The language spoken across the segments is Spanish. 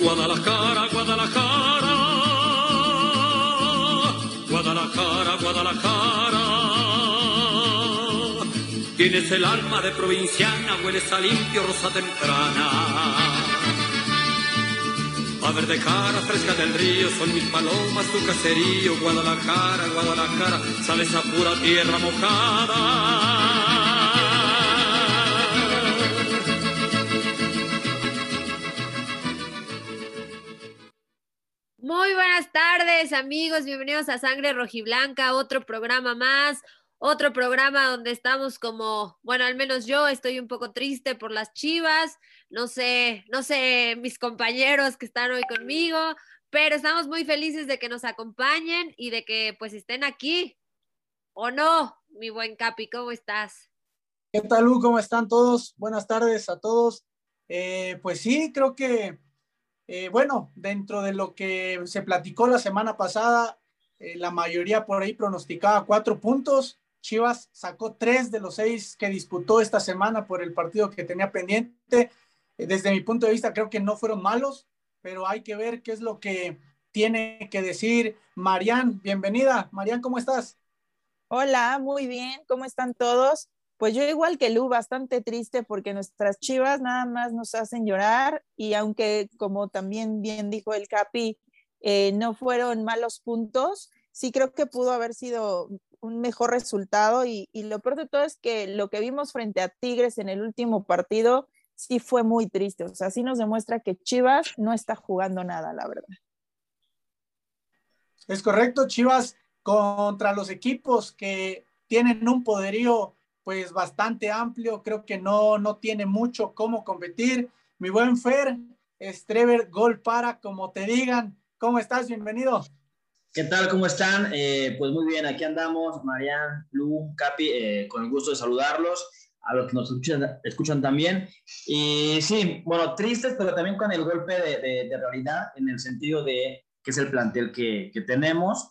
Guadalajara, Guadalajara, Guadalajara, Guadalajara. Tienes el alma de provinciana, hueles a limpio rosa temprana. A verde cara fresca del río, son mis palomas, tu caserío, Guadalajara, Guadalajara, sales a pura tierra mojada. Tardes, amigos. Bienvenidos a Sangre Rojiblanca, otro programa más, otro programa donde estamos como, bueno, al menos yo estoy un poco triste por las chivas. No sé, no sé, mis compañeros que están hoy conmigo, pero estamos muy felices de que nos acompañen y de que pues estén aquí. ¿O no, mi buen Capi? ¿Cómo estás? ¿Qué tal, Lu? ¿Cómo están todos? Buenas tardes a todos. Eh, pues sí, creo que eh, bueno, dentro de lo que se platicó la semana pasada, eh, la mayoría por ahí pronosticaba cuatro puntos. Chivas sacó tres de los seis que disputó esta semana por el partido que tenía pendiente. Eh, desde mi punto de vista, creo que no fueron malos, pero hay que ver qué es lo que tiene que decir Marian. Bienvenida. Marian, ¿cómo estás? Hola, muy bien. ¿Cómo están todos? Pues yo igual que Lu, bastante triste porque nuestras chivas nada más nos hacen llorar y aunque como también bien dijo el Capi, eh, no fueron malos puntos, sí creo que pudo haber sido un mejor resultado y, y, lo peor de todo es que lo que vimos frente a Tigres en el último partido sí fue muy triste, o sea, sí nos demuestra que Chivas no está jugando nada, la verdad. Es correcto, Chivas contra los equipos que tienen un poderío pues bastante amplio, creo que no, no tiene mucho cómo competir. Mi buen Fer, Strever, gol para, como te digan. ¿Cómo estás? Bienvenido. ¿Qué tal? ¿Cómo están? Eh, pues muy bien, aquí andamos, Marian, Lu, Capi, eh, con el gusto de saludarlos, a los que nos escuchan, escuchan, también. Y sí, bueno, tristes, pero también con el golpe de, de, de realidad, en el sentido de que es el plantel que, que tenemos.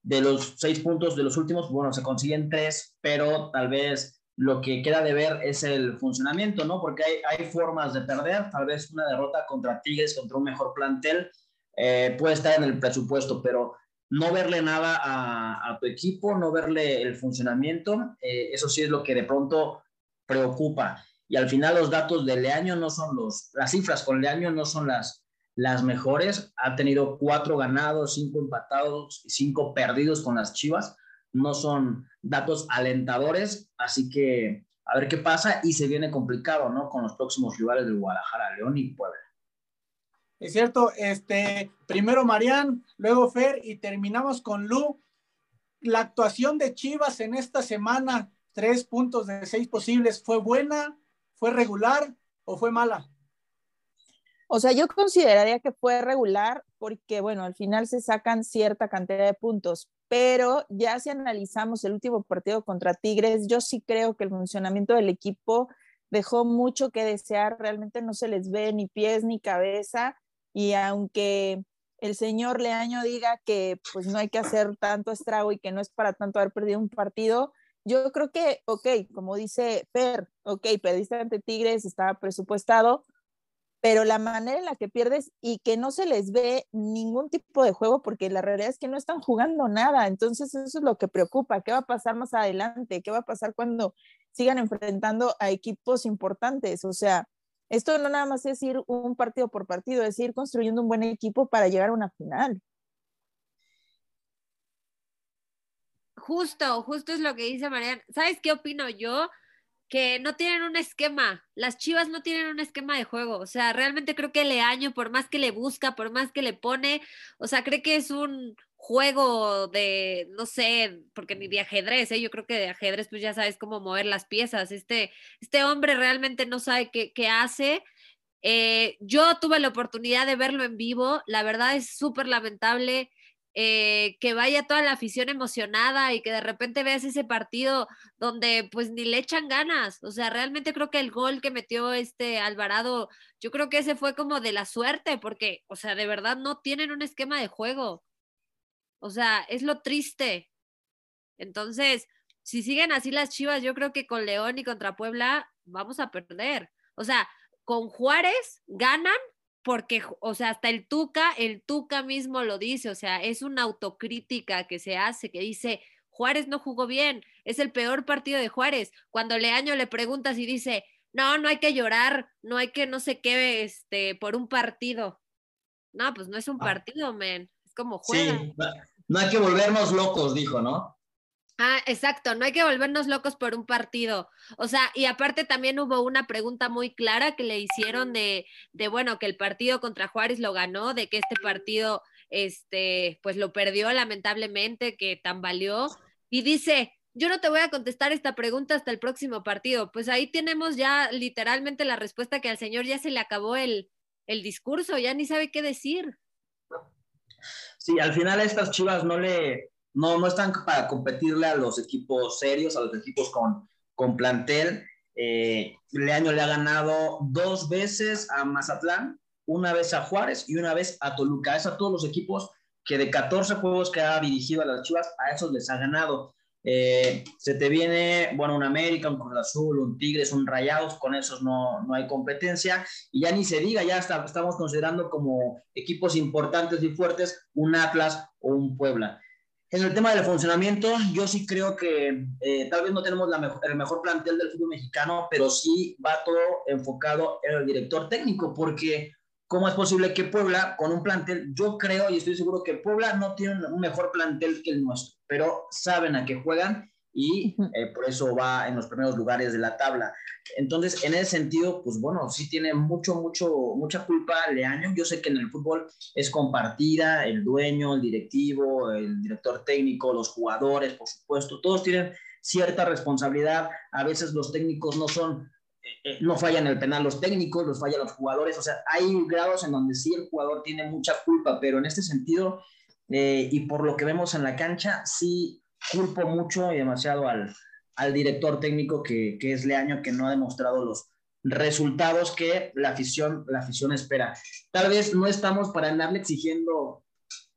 De los seis puntos de los últimos, bueno, se consiguen tres, pero tal vez lo que queda de ver es el funcionamiento, ¿no? Porque hay, hay formas de perder, tal vez una derrota contra Tigres, contra un mejor plantel, eh, puede estar en el presupuesto, pero no verle nada a, a tu equipo, no verle el funcionamiento, eh, eso sí es lo que de pronto preocupa. Y al final los datos de Leaño no son los, las cifras con Leaño no son las, las mejores. Ha tenido cuatro ganados, cinco empatados y cinco perdidos con las Chivas no son datos alentadores, así que a ver qué pasa y se viene complicado, ¿no? Con los próximos rivales de Guadalajara, León y Puebla. Es cierto, este, primero Marián, luego Fer y terminamos con Lu. La actuación de Chivas en esta semana, tres puntos de seis posibles, ¿fue buena, fue regular o fue mala? O sea, yo consideraría que fue regular porque, bueno, al final se sacan cierta cantidad de puntos, pero ya si analizamos el último partido contra Tigres, yo sí creo que el funcionamiento del equipo dejó mucho que desear, realmente no se les ve ni pies ni cabeza y aunque el señor Leaño diga que pues no hay que hacer tanto estrago y que no es para tanto haber perdido un partido, yo creo que, ok, como dice Fer, ok, perdiste ante Tigres, estaba presupuestado, pero la manera en la que pierdes y que no se les ve ningún tipo de juego, porque la realidad es que no están jugando nada, entonces eso es lo que preocupa, ¿qué va a pasar más adelante? ¿Qué va a pasar cuando sigan enfrentando a equipos importantes? O sea, esto no nada más es ir un partido por partido, es ir construyendo un buen equipo para llegar a una final. Justo, justo es lo que dice Mariana. ¿Sabes qué opino yo? Que no tienen un esquema. Las Chivas no tienen un esquema de juego. O sea, realmente creo que Leaño, por más que le busca, por más que le pone, o sea, cree que es un juego de, no sé, porque ni de ajedrez, ¿eh? yo creo que de ajedrez pues ya sabes cómo mover las piezas. Este, este hombre realmente no sabe qué, qué hace. Eh, yo tuve la oportunidad de verlo en vivo. La verdad es súper lamentable eh, que vaya toda la afición emocionada y que de repente veas ese partido donde pues ni le echan ganas. O sea, realmente creo que el gol que metió este Alvarado, yo creo que ese fue como de la suerte, porque, o sea, de verdad no tienen un esquema de juego. O sea, es lo triste. Entonces, si siguen así las Chivas, yo creo que con León y contra Puebla vamos a perder. O sea, con Juárez ganan porque, o sea, hasta el Tuca, el Tuca mismo lo dice, o sea, es una autocrítica que se hace, que dice, Juárez no jugó bien, es el peor partido de Juárez. Cuando Leaño le preguntas y dice, no, no hay que llorar, no hay que no sé qué, este, por un partido. No, pues no es un ah. partido, men, es como juega. Sí, no hay que volvernos locos, dijo, ¿no? Ah, exacto, no hay que volvernos locos por un partido. O sea, y aparte también hubo una pregunta muy clara que le hicieron de, de, bueno, que el partido contra Juárez lo ganó, de que este partido, este, pues lo perdió lamentablemente, que tambaleó y dice, yo no te voy a contestar esta pregunta hasta el próximo partido. Pues ahí tenemos ya literalmente la respuesta que al señor ya se le acabó el, el discurso, ya ni sabe qué decir. Sí, al final estas chivas no le, no, no están para competirle a los equipos serios, a los equipos con, con plantel. Eh, Leaño le ha ganado dos veces a Mazatlán, una vez a Juárez y una vez a Toluca. Es a todos los equipos que de 14 juegos que ha dirigido a las Chivas, a esos les ha ganado. Eh, se te viene, bueno, un América, un Cruz Azul, un Tigres, un Rayados, con esos no, no hay competencia. Y ya ni se diga, ya estamos considerando como equipos importantes y fuertes un Atlas o un Puebla. En el tema del funcionamiento, yo sí creo que eh, tal vez no tenemos la el mejor plantel del fútbol mexicano, pero sí va todo enfocado en el director técnico, porque ¿Cómo es posible que Puebla, con un plantel, yo creo y estoy seguro que Puebla no tiene un mejor plantel que el nuestro, pero saben a qué juegan y eh, por eso va en los primeros lugares de la tabla. Entonces, en ese sentido, pues bueno, sí tiene mucho, mucho, mucha culpa Leaño. Yo sé que en el fútbol es compartida, el dueño, el directivo, el director técnico, los jugadores, por supuesto, todos tienen cierta responsabilidad. A veces los técnicos no son eh, no fallan el penal los técnicos, los fallan los jugadores, o sea, hay grados en donde sí el jugador tiene mucha culpa, pero en este sentido, eh, y por lo que vemos en la cancha, sí culpo mucho y demasiado al, al director técnico que, que, es Leaño, que no ha demostrado los resultados que la afición, la afición espera. Tal vez no estamos para andarle exigiendo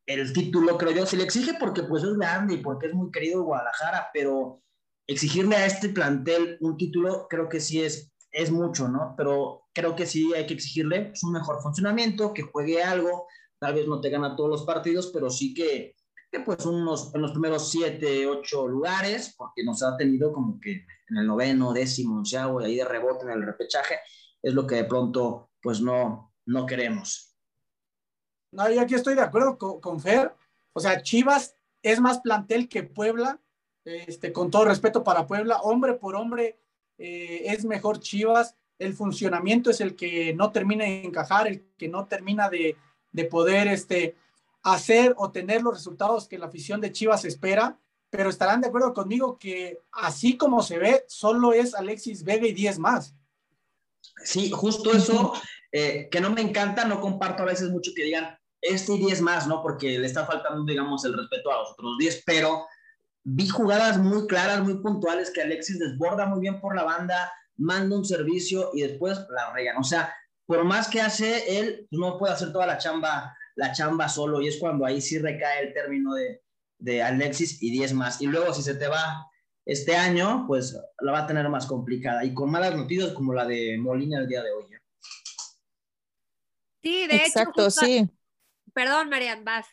el título, creo yo, se le exige porque pues es grande y porque es muy querido Guadalajara, pero exigirle a este plantel un título creo que sí es es mucho, ¿no? Pero creo que sí hay que exigirle pues, un mejor funcionamiento, que juegue algo, tal vez no te gana todos los partidos, pero sí que, que pues unos, en los primeros siete, ocho lugares, porque nos ha tenido como que en el noveno, décimo, onceavo, y ahí de rebote en el repechaje, es lo que de pronto pues no, no queremos. No, yo aquí estoy de acuerdo con, con Fer. O sea, Chivas es más plantel que Puebla, este, con todo respeto para Puebla, hombre por hombre, eh, es mejor Chivas, el funcionamiento es el que no termina de encajar, el que no termina de, poder este, hacer o tener los resultados que la afición de Chivas espera, pero estarán de acuerdo conmigo que así como se ve, solo es Alexis Vega y 10 más. Sí, justo eso, eh, que no me encanta, no comparto a veces mucho que digan este y 10 más, ¿no? Porque le está faltando, digamos, el respeto a los otros 10, pero vi jugadas muy claras, muy puntuales, que Alexis desborda muy bien por la banda, manda un servicio y después la regan. O sea, por más que hace él, pues, no puede hacer toda la chamba, la chamba solo y es cuando ahí sí recae el término de, de Alexis y 10 más. Y luego si se te va este año, pues la va a tener más complicada y con malas noticias como la de Molina el día de hoy. ¿eh? Sí, de Exacto, sí. Perdón, Marian, vas.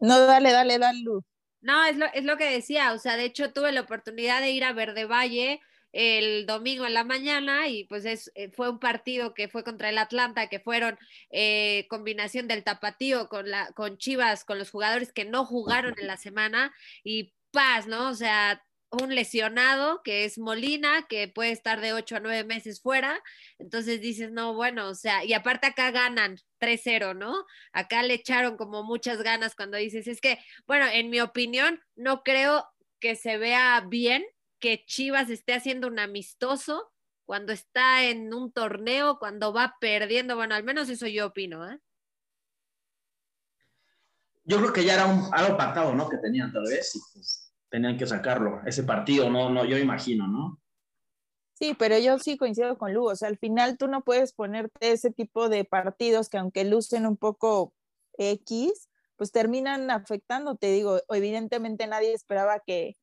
No, dale, dale, dale, Luz. No, es lo, es lo que decía, o sea, de hecho tuve la oportunidad de ir a Verde Valle el domingo en la mañana y pues es, eh, fue un partido que fue contra el Atlanta, que fueron eh, combinación del tapatío con, la, con Chivas, con los jugadores que no jugaron en la semana y paz, ¿no? O sea, un lesionado que es Molina, que puede estar de 8 a 9 meses fuera. Entonces dices, no, bueno, o sea, y aparte acá ganan 3-0, ¿no? Acá le echaron como muchas ganas cuando dices, es que, bueno, en mi opinión, no creo que se vea bien que Chivas esté haciendo un amistoso cuando está en un torneo, cuando va perdiendo. Bueno, al menos eso yo opino, ¿eh? Yo creo que ya era un, algo pactado, ¿no? Que tenían tal vez. Pues, tenían que sacarlo, ese partido, no, no, yo imagino, ¿no? Sí, pero yo sí coincido con Lu, o sea, al final tú no puedes ponerte ese tipo de partidos que aunque lucen un poco X, pues terminan afectando, te digo, evidentemente nadie esperaba que,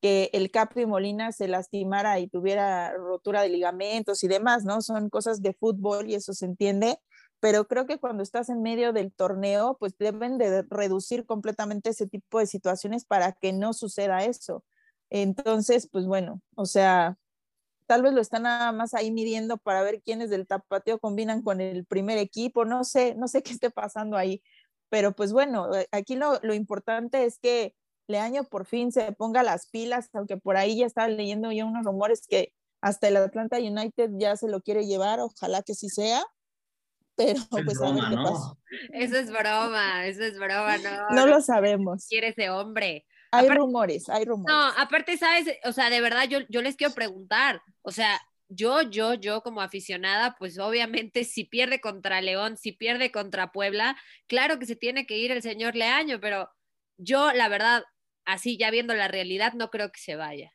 que el Capi Molina se lastimara y tuviera rotura de ligamentos y demás, ¿no? Son cosas de fútbol y eso se entiende, pero creo que cuando estás en medio del torneo, pues deben de reducir completamente ese tipo de situaciones para que no suceda eso. Entonces, pues bueno, o sea, tal vez lo están nada más ahí midiendo para ver quiénes del tapateo combinan con el primer equipo, no sé, no sé qué esté pasando ahí, pero pues bueno, eh, aquí lo, lo importante es que Leaño por fin se ponga las pilas, aunque por ahí ya estaba leyendo ya unos rumores que hasta el Atlanta United ya se lo quiere llevar, ojalá que sí sea, pero pues a ver qué pasa. Eso es broma, eso es broma, no. No lo sabemos. Quiere ese hombre. Hay rumores, hay rumores. No, aparte, ¿sabes? O sea, de verdad, yo, yo les quiero preguntar, o sea, yo, yo, yo como aficionada, pues obviamente si pierde contra León, si pierde contra Puebla, claro que se tiene que ir el señor Leaño, pero yo, la verdad, así ya viendo la realidad, no creo que se vaya.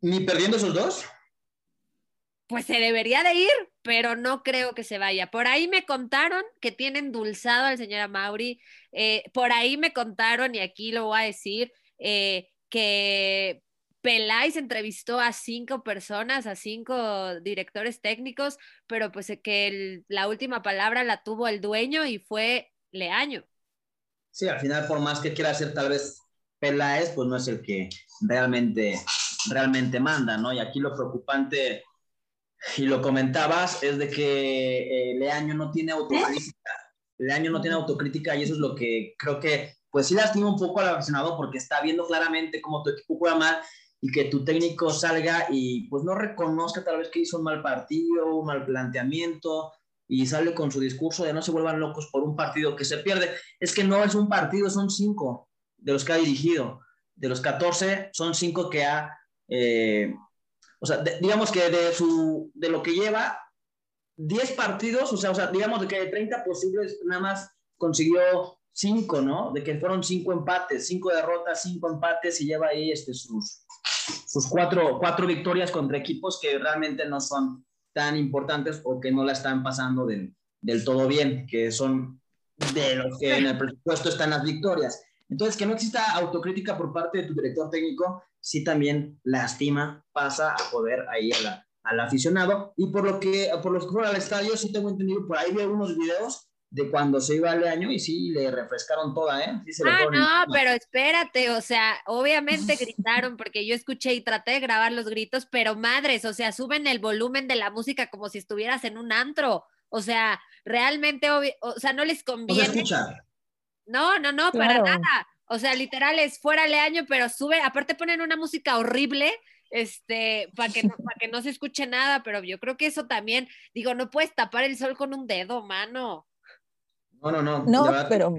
¿Ni perdiendo esos dos? Pues se debería de ir, pero no creo que se vaya. Por ahí me contaron que tienen dulzado al señor Amauri, eh, por ahí me contaron, y aquí lo voy a decir, eh, que Peláez entrevistó a cinco personas, a cinco directores técnicos, pero pues que la última palabra la tuvo el dueño y fue Leaño. Sí, al final, por más que quiera hacer tal vez Peláez, pues no es el que realmente, realmente manda, ¿no? Y aquí lo preocupante, y lo comentabas, es de que eh, Leaño no tiene autocrítica. Leaño no tiene autocrítica y eso es lo que creo que, pues sí lastima un poco al aficionado porque está viendo claramente cómo tu equipo juega mal y que tu técnico salga y pues no reconozca tal vez que hizo un mal partido, un mal planteamiento y sale con su discurso de no se vuelvan locos por un partido que se pierde. Es que no es un partido, son cinco de los que ha dirigido. De los 14, son cinco que ha, eh, o sea, digamos que de, su, de lo que lleva, 10 partidos, o sea, o sea, digamos de que de 30 posibles, nada más consiguió 5, ¿no? De que fueron 5 empates, 5 derrotas, 5 empates y lleva ahí este, sus, sus cuatro, cuatro victorias contra equipos que realmente no son tan importantes o que no la están pasando del, del todo bien, que son de los que en el presupuesto están las victorias. Entonces, que no exista autocrítica por parte de tu director técnico, sí también lastima, pasa a poder ahí al aficionado. Y por lo que, por los que fueron al estadio, sí tengo entendido, por ahí veo unos videos de cuando se iba al año y sí, le refrescaron toda, ¿eh? ah, no, pero espérate, o sea, obviamente gritaron porque yo escuché y traté de grabar los gritos, pero madres, o sea, suben el volumen de la música como si estuvieras en un antro. O sea, realmente, o sea, no les conviene. escucha. No, no, no, para nada. O sea, literal es fuera de año, pero sube, aparte ponen una música horrible, este, para que, no, para que no se escuche nada, pero yo creo que eso también, digo, no puedes tapar el sol con un dedo, mano. No, no, no. No, pero,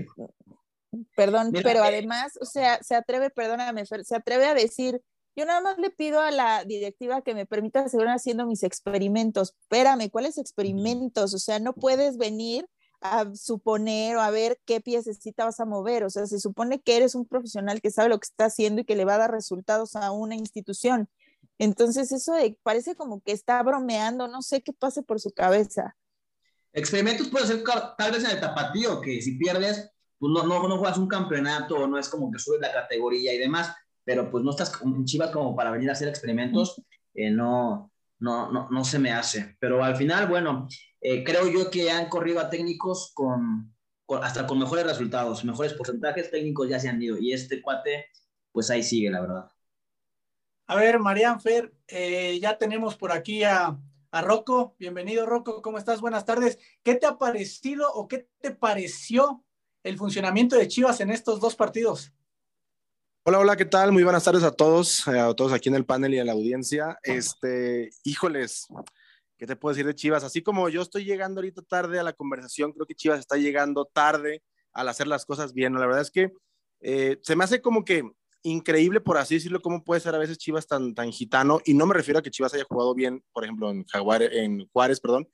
perdón, pero además, o sea, se atreve, perdóname, se atreve a decir, yo nada más le pido a la directiva que me permita seguir haciendo mis experimentos. Espérame, ¿cuáles experimentos? O sea, no puedes venir a suponer o a ver qué piececita vas a mover. O sea, se supone que eres un profesional que sabe lo que está haciendo y que le va a dar resultados a una institución. Entonces, eso parece como que está bromeando, no sé qué pase por su cabeza. Experimentos puede ser tal vez en el tapatío, que si pierdes, pues no, no, no juegas un campeonato, no es como que subes la categoría y demás, pero pues no estás en Chivas como para venir a hacer experimentos, eh, no, no, no, no se me hace. Pero al final, bueno, eh, creo yo que han corrido a técnicos con, hasta con mejores resultados, mejores porcentajes técnicos ya se han ido. Y este cuate, pues ahí sigue, la verdad. A ver, Marian Fer, eh, ya tenemos por aquí a, a Rocco. Bienvenido, Rocco. ¿Cómo estás? Buenas tardes. ¿Qué te ha parecido o qué te pareció el funcionamiento de Chivas en estos dos partidos? Hola, hola, ¿qué tal? Muy buenas tardes a todos, eh, a todos aquí en el panel y a la audiencia. Este, híjoles, ¿qué te puedo decir de Chivas? Así como yo estoy llegando ahorita tarde a la conversación, creo que Chivas está llegando tarde al hacer las cosas bien. La verdad es que eh, se me hace como que increíble, por así decirlo, cómo puede ser a veces Chivas tan, tan gitano. Y no me refiero a que Chivas haya jugado bien, por ejemplo, en, Jaguar, en Juárez, perdón,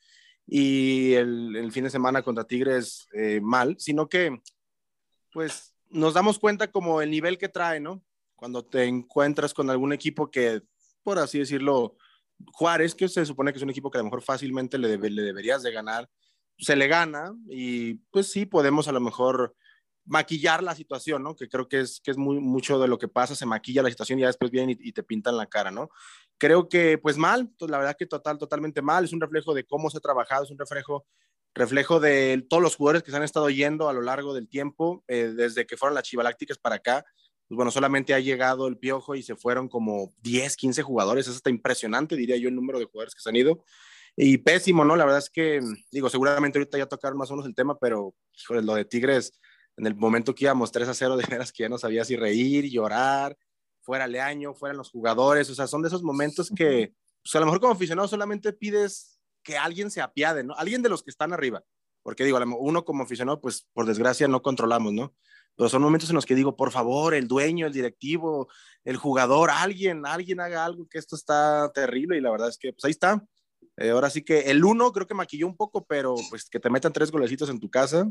y el, fin de semana contra Tigres eh, mal, sino que, pues, nos damos cuenta como el nivel que trae, ¿no? Cuando te encuentras con algún equipo que, por así decirlo, Juárez, que se supone que es un equipo que a lo mejor fácilmente le, le deberías de ganar, se le gana y pues sí, podemos a lo mejor maquillar la situación, ¿no? Que creo que es, que es muy, mucho de lo que pasa, se maquilla la situación y ya después vienen y, te pintan la cara, ¿no? Creo que pues mal, la verdad que total, totalmente mal, es un reflejo de cómo se ha trabajado, es un reflejo reflejo de todos los jugadores que se han estado yendo a lo largo del tiempo, eh, desde que fueron las Chivalácticas para acá. Pues bueno, solamente ha llegado el Piojo y se fueron como 10, 15 jugadores. Es hasta impresionante, diría yo, el número de jugadores que se han ido. Y pésimo, ¿no? La verdad es que, digo, seguramente ahorita ya tocaron más o menos el tema, pero, híjole, lo de Tigres, en el momento que íbamos 3 a 0, de veras que ya no sabía si reír, llorar, fuera Leaño, fueran los jugadores, o sea, son de esos momentos que, pues a lo mejor como aficionado solamente pides que alguien se apiade, ¿no? Alguien de los que están arriba, porque digo, uno como aficionado, pues por desgracia no controlamos, ¿no? Pero son momentos en los que digo, por favor, el dueño, el directivo, el jugador, alguien, alguien haga algo, que esto está terrible y la verdad es que, pues ahí está. Eh, ahora sí que el uno creo que maquilló un poco, pero pues que te metan tres golecitos en tu casa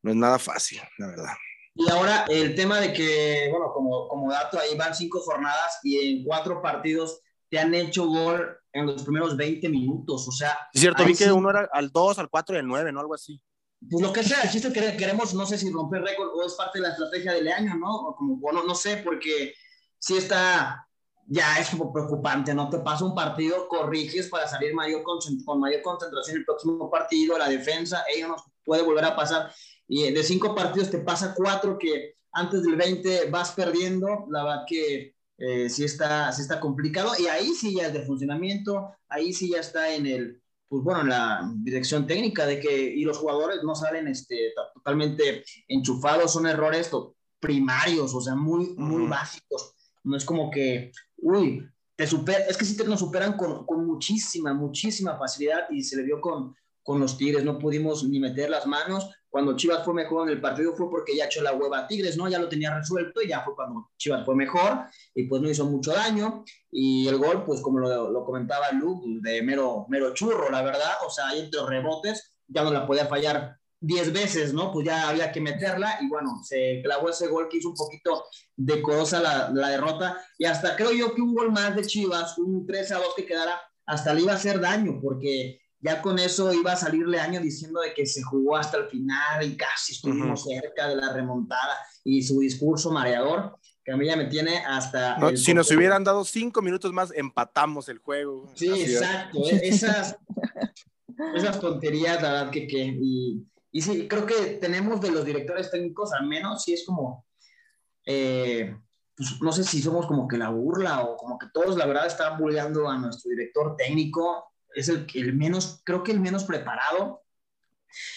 no es nada fácil, la verdad. Y ahora el tema de que, bueno, como, como dato, ahí van cinco jornadas y en cuatro partidos te han hecho gol en los primeros 20 minutos, o sea... Es cierto, vi que uno era al 2, al 4 y al 9, ¿no? Algo así. Pues lo que sea, el chiste que queremos, no sé si romper récord o es parte de la estrategia del año, ¿no? O como, bueno, no sé, porque sí está, ya es como preocupante, ¿no? Te pasa un partido, corriges para salir mayor con mayor concentración el próximo partido, la defensa, ellos nos puede volver a pasar. Y de cinco partidos te pasa cuatro que antes del 20 vas perdiendo, la verdad que eh, sí, está, sí está complicado y ahí sí ya es de funcionamiento, ahí sí ya está en el, pues bueno, en la dirección técnica de que, y los jugadores no salen este, totalmente enchufados, son errores primarios, o sea, muy, muy básicos. No es como que, uy, te super, es que sí te nos superan con, con muchísima, muchísima facilidad y se le vio con, con los Tigres, no pudimos ni meter las manos. Cuando Chivas fue mejor en el partido fue porque ya echó la hueva a Tigres, ¿no? Ya lo tenía resuelto y ya fue cuando Chivas fue mejor y pues no hizo mucho daño. Y el gol, pues como lo, lo comentaba Luke, de mero, mero churro, la verdad. O sea, ahí entre rebotes ya no la podía fallar 10 veces, ¿no? Pues ya había que meterla y bueno, se clavó ese gol que hizo un poquito decorosa la, la derrota y hasta creo yo que un gol más de Chivas, un 3 a 2 que quedara, hasta le iba a hacer daño porque ya con eso iba a salirle año diciendo de que se jugó hasta el final y casi estuvimos cerca de la remontada y su discurso mareador que a mí ya me tiene hasta... si nos hubieran dado cinco minutos más, empatamos el juego. Sí, exacto. E-, esas, esas tonterías, la verdad que... que y, y, sí, creo que tenemos de los directores técnicos, al menos, sí es como... Eh, pues, no sé si somos como que la burla o como que todos, la verdad, están burlando a nuestro director técnico es el, el menos, creo que el menos preparado.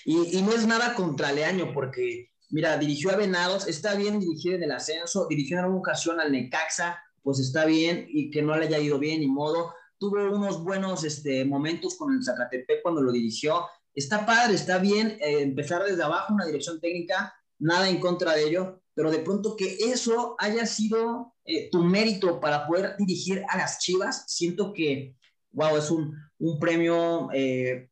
Y, no es nada contra Leaño, porque, mira, dirigió a Venados, está bien dirigir en el ascenso, dirigió en alguna ocasión al Necaxa, pues está bien, y que no le haya ido bien, ni modo. Tuvo unos buenos este, momentos con el Zacatepec cuando lo dirigió. Está padre, está bien eh, empezar desde abajo una dirección técnica, nada en contra de ello, pero de pronto que eso haya sido eh, tu mérito para poder dirigir a las Chivas, siento que, wow, es un, un premio eh,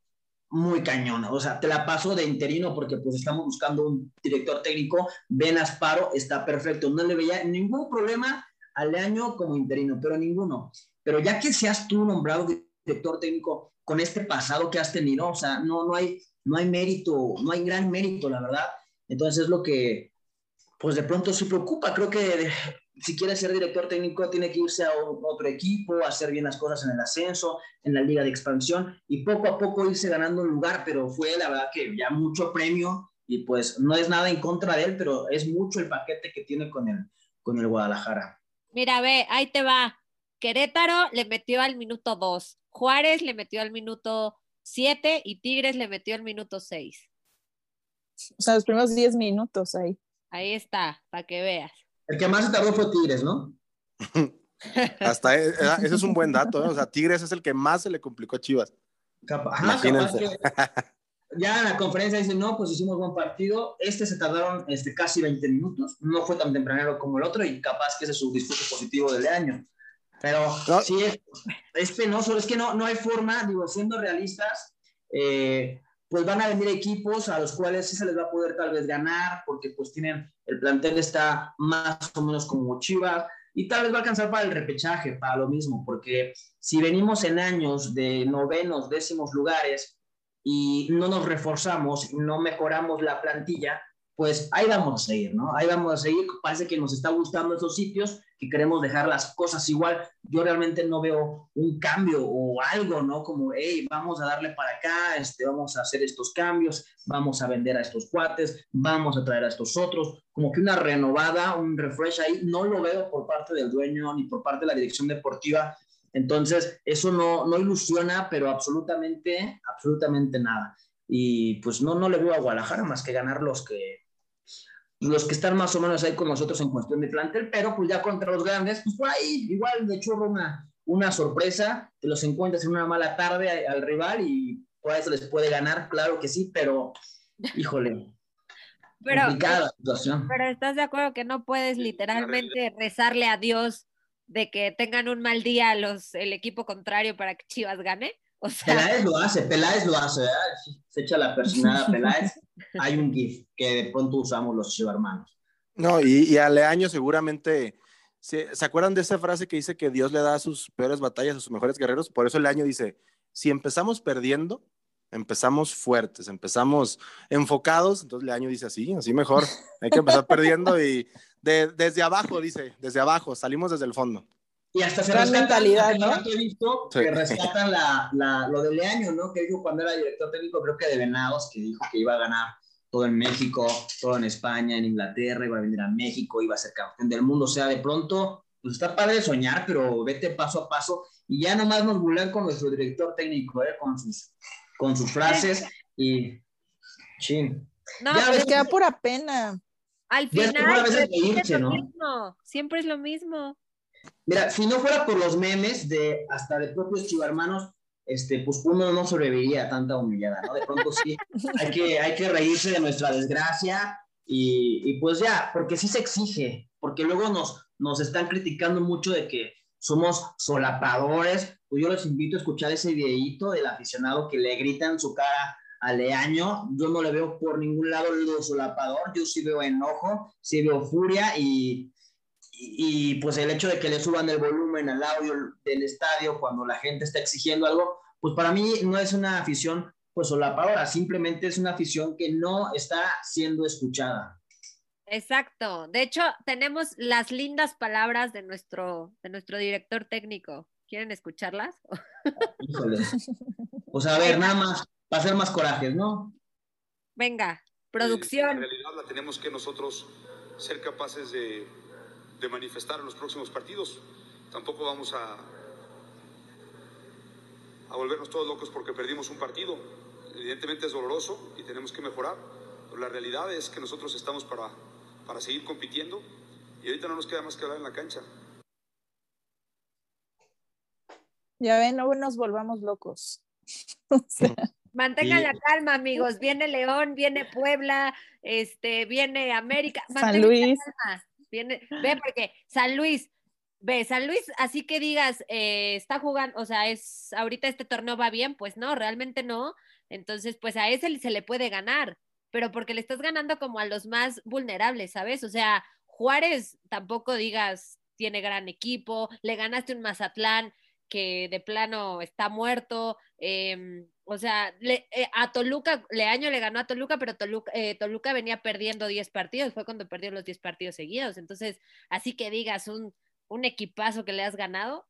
muy cañón. O sea, te la paso de interino porque pues estamos buscando un director técnico. Ben Asparo está perfecto. No le veía ningún problema al año como interino, pero ninguno. Pero ya que seas tú nombrado director técnico con este pasado que has tenido, o sea, no, no, hay, no hay mérito, no hay gran mérito, la verdad. Entonces es lo que, pues de pronto se preocupa. Creo que si quiere ser director técnico, tiene que irse a otro equipo, hacer bien las cosas en el ascenso, en la liga de expansión y poco a poco irse ganando un lugar, pero fue la verdad que ya mucho premio y pues no es nada en contra de él, pero es mucho el paquete que tiene con el, con el Guadalajara. Mira, ve, ahí te va. Querétaro le metió al minuto 2, Juárez le metió al minuto 7 y Tigres le metió al minuto 6. O sea, los primeros 10 minutos ahí. Ahí está, para que veas. El que más se tardó fue Tigres, ¿no? Hasta e, ese es un buen dato, ¿eh? o sea, Tigres es el que más se le complicó a Chivas. Imagínense. ya en la conferencia dicen, no, pues hicimos buen partido. Este se tardaron este, casi 20 minutos. No fue tan tempranero como el otro y capaz que ese es su discurso positivo del año. Pero sí, es, es, penoso. Es que no, no hay forma, digo, siendo realistas, eh, pues van a venir equipos a los cuales sí se les va a poder tal vez ganar, porque pues tienen, el plantel está más o menos como Chivas, y tal vez va a alcanzar para el repechaje, para lo mismo, porque si venimos en años de novenos, décimos lugares, y no nos reforzamos, no mejoramos la plantilla, pues ahí vamos a seguir, ¿no? Ahí vamos a seguir. Parece que nos está gustando esos sitios, que queremos dejar las cosas igual. Yo realmente no veo un cambio o algo, ¿no? Como, hey, vamos a darle para acá, este, vamos a hacer estos cambios, vamos a vender a estos cuates, vamos a traer a estos otros. Como que una renovada, un refresh ahí, no lo veo por parte del dueño ni por parte de la dirección deportiva. Entonces, eso no, no ilusiona, pero absolutamente, absolutamente nada. Y pues no, no le veo a Guadalajara más que ganar los que, los que están más o menos ahí con nosotros en cuestión de plantel, pero pues ya contra los grandes, pues por ahí igual de churro una, una sorpresa, te los encuentras en una mala tarde al rival y por eso les puede ganar, claro que sí, pero híjole. Pero, complicada situación. pero estás de acuerdo que no puedes literalmente rezarle a Dios de que tengan un mal día los, el equipo contrario para que Chivas gane. O sea... Peláez lo hace, Peláez lo hace, se echa la personada Peláez. Hay un GIF que de pronto usamos los hermanos. No, y, y a Leaño seguramente, ¿se, ¿se, acuerdan de esa frase que dice que Dios le da sus peores batallas a sus mejores guerreros? Por eso Leaño dice, si empezamos perdiendo, empezamos fuertes, empezamos enfocados, entonces Leaño dice así, así mejor, hay que empezar perdiendo y de, desde abajo, dice, desde abajo, salimos desde el fondo. Y hasta se rescatan, mentalidad, ¿no? Que he visto sí. que rescatan la, la, lo de Leaño, ¿no? Que dijo cuando era director técnico, creo que de Venados, que dijo que iba a ganar todo en México, todo en España, en Inglaterra, iba a venir a México, iba a ser campeón del mundo. O sea, de pronto, pues está padre soñar, pero vete paso a paso. Y ya nomás nos burlan con nuestro director técnico, ¿eh? Con sus, con sus frases y... Chin. No, ya les queda pura pena. Al final, siempre, es lo mismo, siempre es lo mismo. Mira, si no fuera por los memes de hasta de propios chivarmanos, este, pues uno no sobreviviría a tanta humillada, ¿no? De pronto sí, hay que, hay que reírse de nuestra desgracia y, y, pues ya, porque sí se exige, porque luego nos, nos están criticando mucho de que somos solapadores, pues yo les invito a escuchar ese videíto del aficionado que le grita en su cara a Leaño, yo no le veo por ningún lado lo solapador, yo sí veo enojo, sí veo furia y, y, y, pues el hecho de que le suban el volumen al audio del estadio cuando la gente está exigiendo algo, pues para mí no es una afición pues solapadora, simplemente es una afición que no está siendo escuchada. Exacto. De hecho, tenemos las lindas palabras de nuestro, de nuestro director técnico. ¿Quieren escucharlas? Híjole. Pues a ver, nada más, para hacer más corajes, ¿no? Venga, producción. En realidad la tenemos que nosotros ser capaces de, de manifestar en los próximos partidos. Tampoco vamos a, a volvernos todos locos porque perdimos un partido. Evidentemente es doloroso y tenemos que mejorar. Pero la realidad es que nosotros estamos para, para seguir compitiendo y ahorita no nos queda más que hablar en la cancha. Ya ven, no nos volvamos locos. o sea. Mantengan la calma, amigos. Viene León, viene Puebla, este, viene América. Mantengan San Luis. Viene, ve, porque San Luis, ve, San Luis, así que digas, eh, está jugando, o sea, es ahorita este torneo va bien, pues no, realmente no. Entonces, pues a ese se le puede ganar, pero porque le estás ganando como a los más vulnerables, ¿sabes? O sea, Juárez tampoco digas tiene gran equipo, le ganaste un Mazatlán que de plano está muerto, eh, o sea, le, eh, a Toluca, Leaño le ganó a Toluca, pero Toluca, eh, Toluca venía perdiendo 10 partidos, fue cuando perdió los 10 partidos seguidos. Entonces, así que digas un, un equipazo que le has ganado,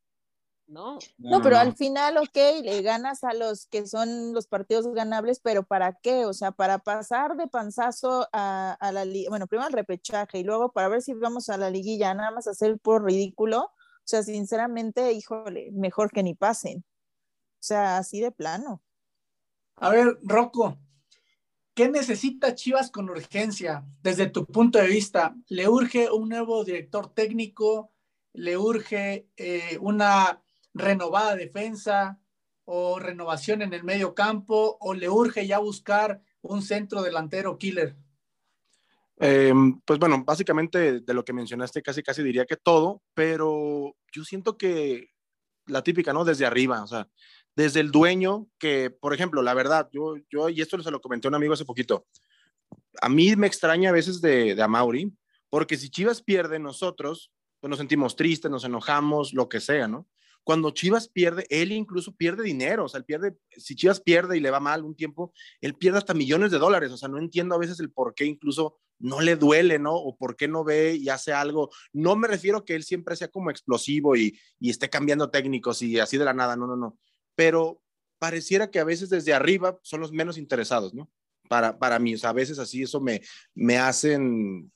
no. No, pero al final, ok, le ganas a los que son los partidos ganables, pero ¿para qué? O sea, para pasar de panzazo a, a la liga, bueno, primero al repechaje y luego para ver si vamos a la liguilla, nada más hacer por ridículo. O sea, sinceramente, híjole, mejor que ni pasen. O sea, así de plano. A ver, Rocco, ¿qué necesita Chivas con urgencia desde tu punto de vista? ¿Le urge un nuevo director técnico? ¿Le urge eh, una renovada defensa o renovación en el medio campo? ¿O le urge ya buscar un centro delantero killer? Eh, pues bueno, básicamente de lo que mencionaste casi casi diría que todo, pero yo siento que la típica, ¿no? Desde arriba, o sea, desde el dueño, que, por ejemplo, la verdad, yo, yo y esto se lo comenté a un amigo hace poquito, a mí me extraña a veces de, de Amauri, porque si Chivas pierde, nosotros pues nos sentimos tristes, nos enojamos, lo que sea, ¿no? Cuando Chivas pierde, él incluso pierde dinero, o sea, él pierde, si Chivas pierde y le va mal un tiempo, él pierde hasta millones de dólares, o sea, no entiendo a veces el por qué incluso no le duele, ¿no? O por qué no ve y hace algo. No me refiero que él siempre sea como explosivo y, y esté cambiando técnicos y así de la nada, no, no, no. Pero pareciera que a veces desde arriba son los menos interesados, ¿no? Para, para mí, o sea, a veces así eso me, me hacen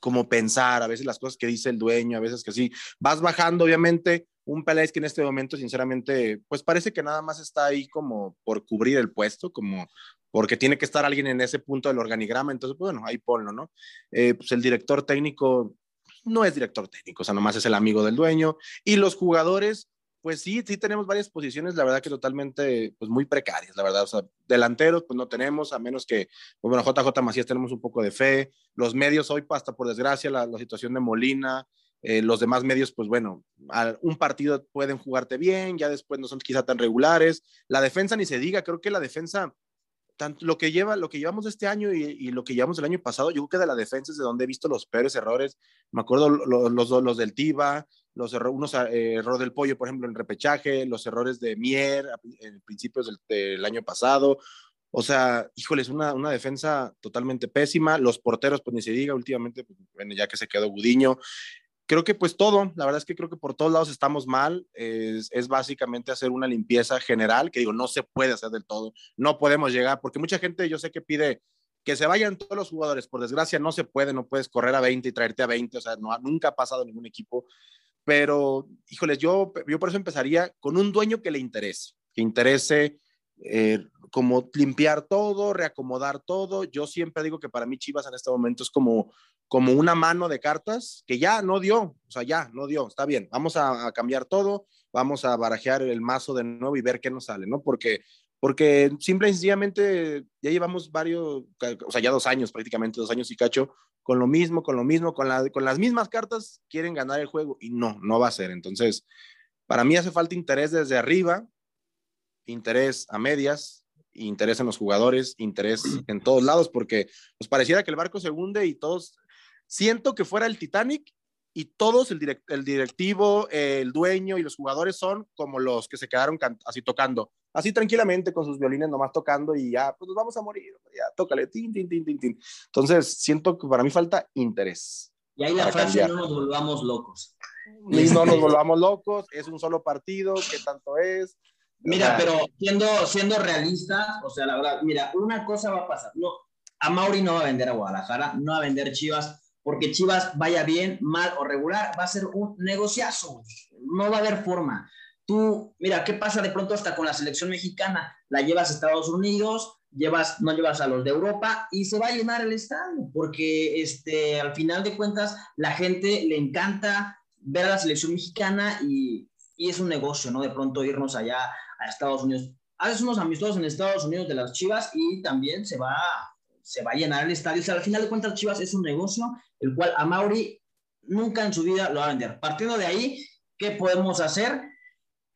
como pensar, a veces las cosas que dice el dueño, a veces que sí. Vas bajando, obviamente, un Peláez que en este momento, sinceramente, pues parece que nada más está ahí como por cubrir el puesto, como porque tiene que estar alguien en ese punto del organigrama, entonces, pues, bueno, ahí ponlo, ¿no? Eh, pues el director técnico no es director técnico, o sea, nomás es el amigo del dueño, y los jugadores, pues sí, sí tenemos varias posiciones, la verdad que totalmente, pues muy precarias, la verdad, o sea, delanteros, pues no tenemos, a menos que, pues bueno, JJ Macías tenemos un poco de fe, los medios hoy, hasta por desgracia, la, situación de Molina, eh, los demás medios, pues bueno, un partido pueden jugarte bien, ya después no son quizá tan regulares, la defensa ni se diga, creo que la defensa tanto lo que lleva, lo que llevamos este año y, lo que llevamos el año pasado, yo creo que de la defensa es de donde he visto los peores errores. Me acuerdo los, los, los del Tiva, los errores, unos eh, del pollo, por ejemplo, en repechaje, los errores de Mier en principios del, año pasado. O sea, híjoles, una, una defensa totalmente pésima. Los porteros, pues ni se diga, últimamente, pues, ya que se quedó Gudiño creo que pues todo, la verdad es que creo que por todos lados estamos mal, es, es, básicamente hacer una limpieza general, que digo, no se puede hacer del todo, no podemos llegar, porque mucha gente yo sé que pide que se vayan todos los jugadores, por desgracia no se puede, no puedes correr a 20 y traerte a 20, o sea, no, nunca ha pasado ningún equipo, pero híjoles, yo, yo por eso empezaría con un dueño que le interese, que interese eh, como limpiar todo, reacomodar todo. Yo siempre digo que para mí Chivas en este momento es como, como una mano de cartas que ya no dio, o sea, ya no dio, está bien, vamos a, cambiar todo, vamos a barajear el mazo de nuevo y ver qué nos sale, ¿no? Porque, porque simple y sencillamente ya llevamos varios, o sea, ya dos años prácticamente, dos años y cacho, con lo mismo, con lo mismo, con, la, con las mismas cartas, quieren ganar el juego y no, no va a ser. Entonces, para mí hace falta interés desde arriba, interés a medias, interés en los jugadores, interés en todos lados, porque pues pareciera que el barco se hunde y todos, siento que fuera el Titanic y todos, el, el directivo, el dueño y los jugadores son como los que se quedaron así tocando, así tranquilamente con sus violines nomás tocando y ya, pues nos vamos a morir, ya, tócale, tin, tin, tin, tin, tin. Entonces, siento que para mí falta interés. Y ahí la frase, no nos volvamos locos. Y no nos volvamos locos, es un solo partido, ¿qué tanto es? Mira, pero siendo, siendo realistas, o sea, la verdad, mira, una cosa va a pasar. No, a Mauri no va a vender a Guadalajara, no va a vender Chivas, porque Chivas vaya bien, mal o regular, va a ser un negociazo. No va a haber forma. Tú, mira, ¿qué pasa de pronto hasta con la selección mexicana? La llevas a Estados Unidos, llevas, no llevas a los de Europa y se va a llenar el estadio, porque este, al final de cuentas la gente le encanta ver a la selección mexicana y, y es un negocio, ¿no? De pronto irnos allá a Estados Unidos. Haces unos amistosos en Estados Unidos de las Chivas y también se va, se va a llenar el estadio. O sea, al final de cuentas, Chivas es un negocio el cual a Mauri nunca en su vida lo va a vender. Partiendo de ahí, ¿qué podemos hacer?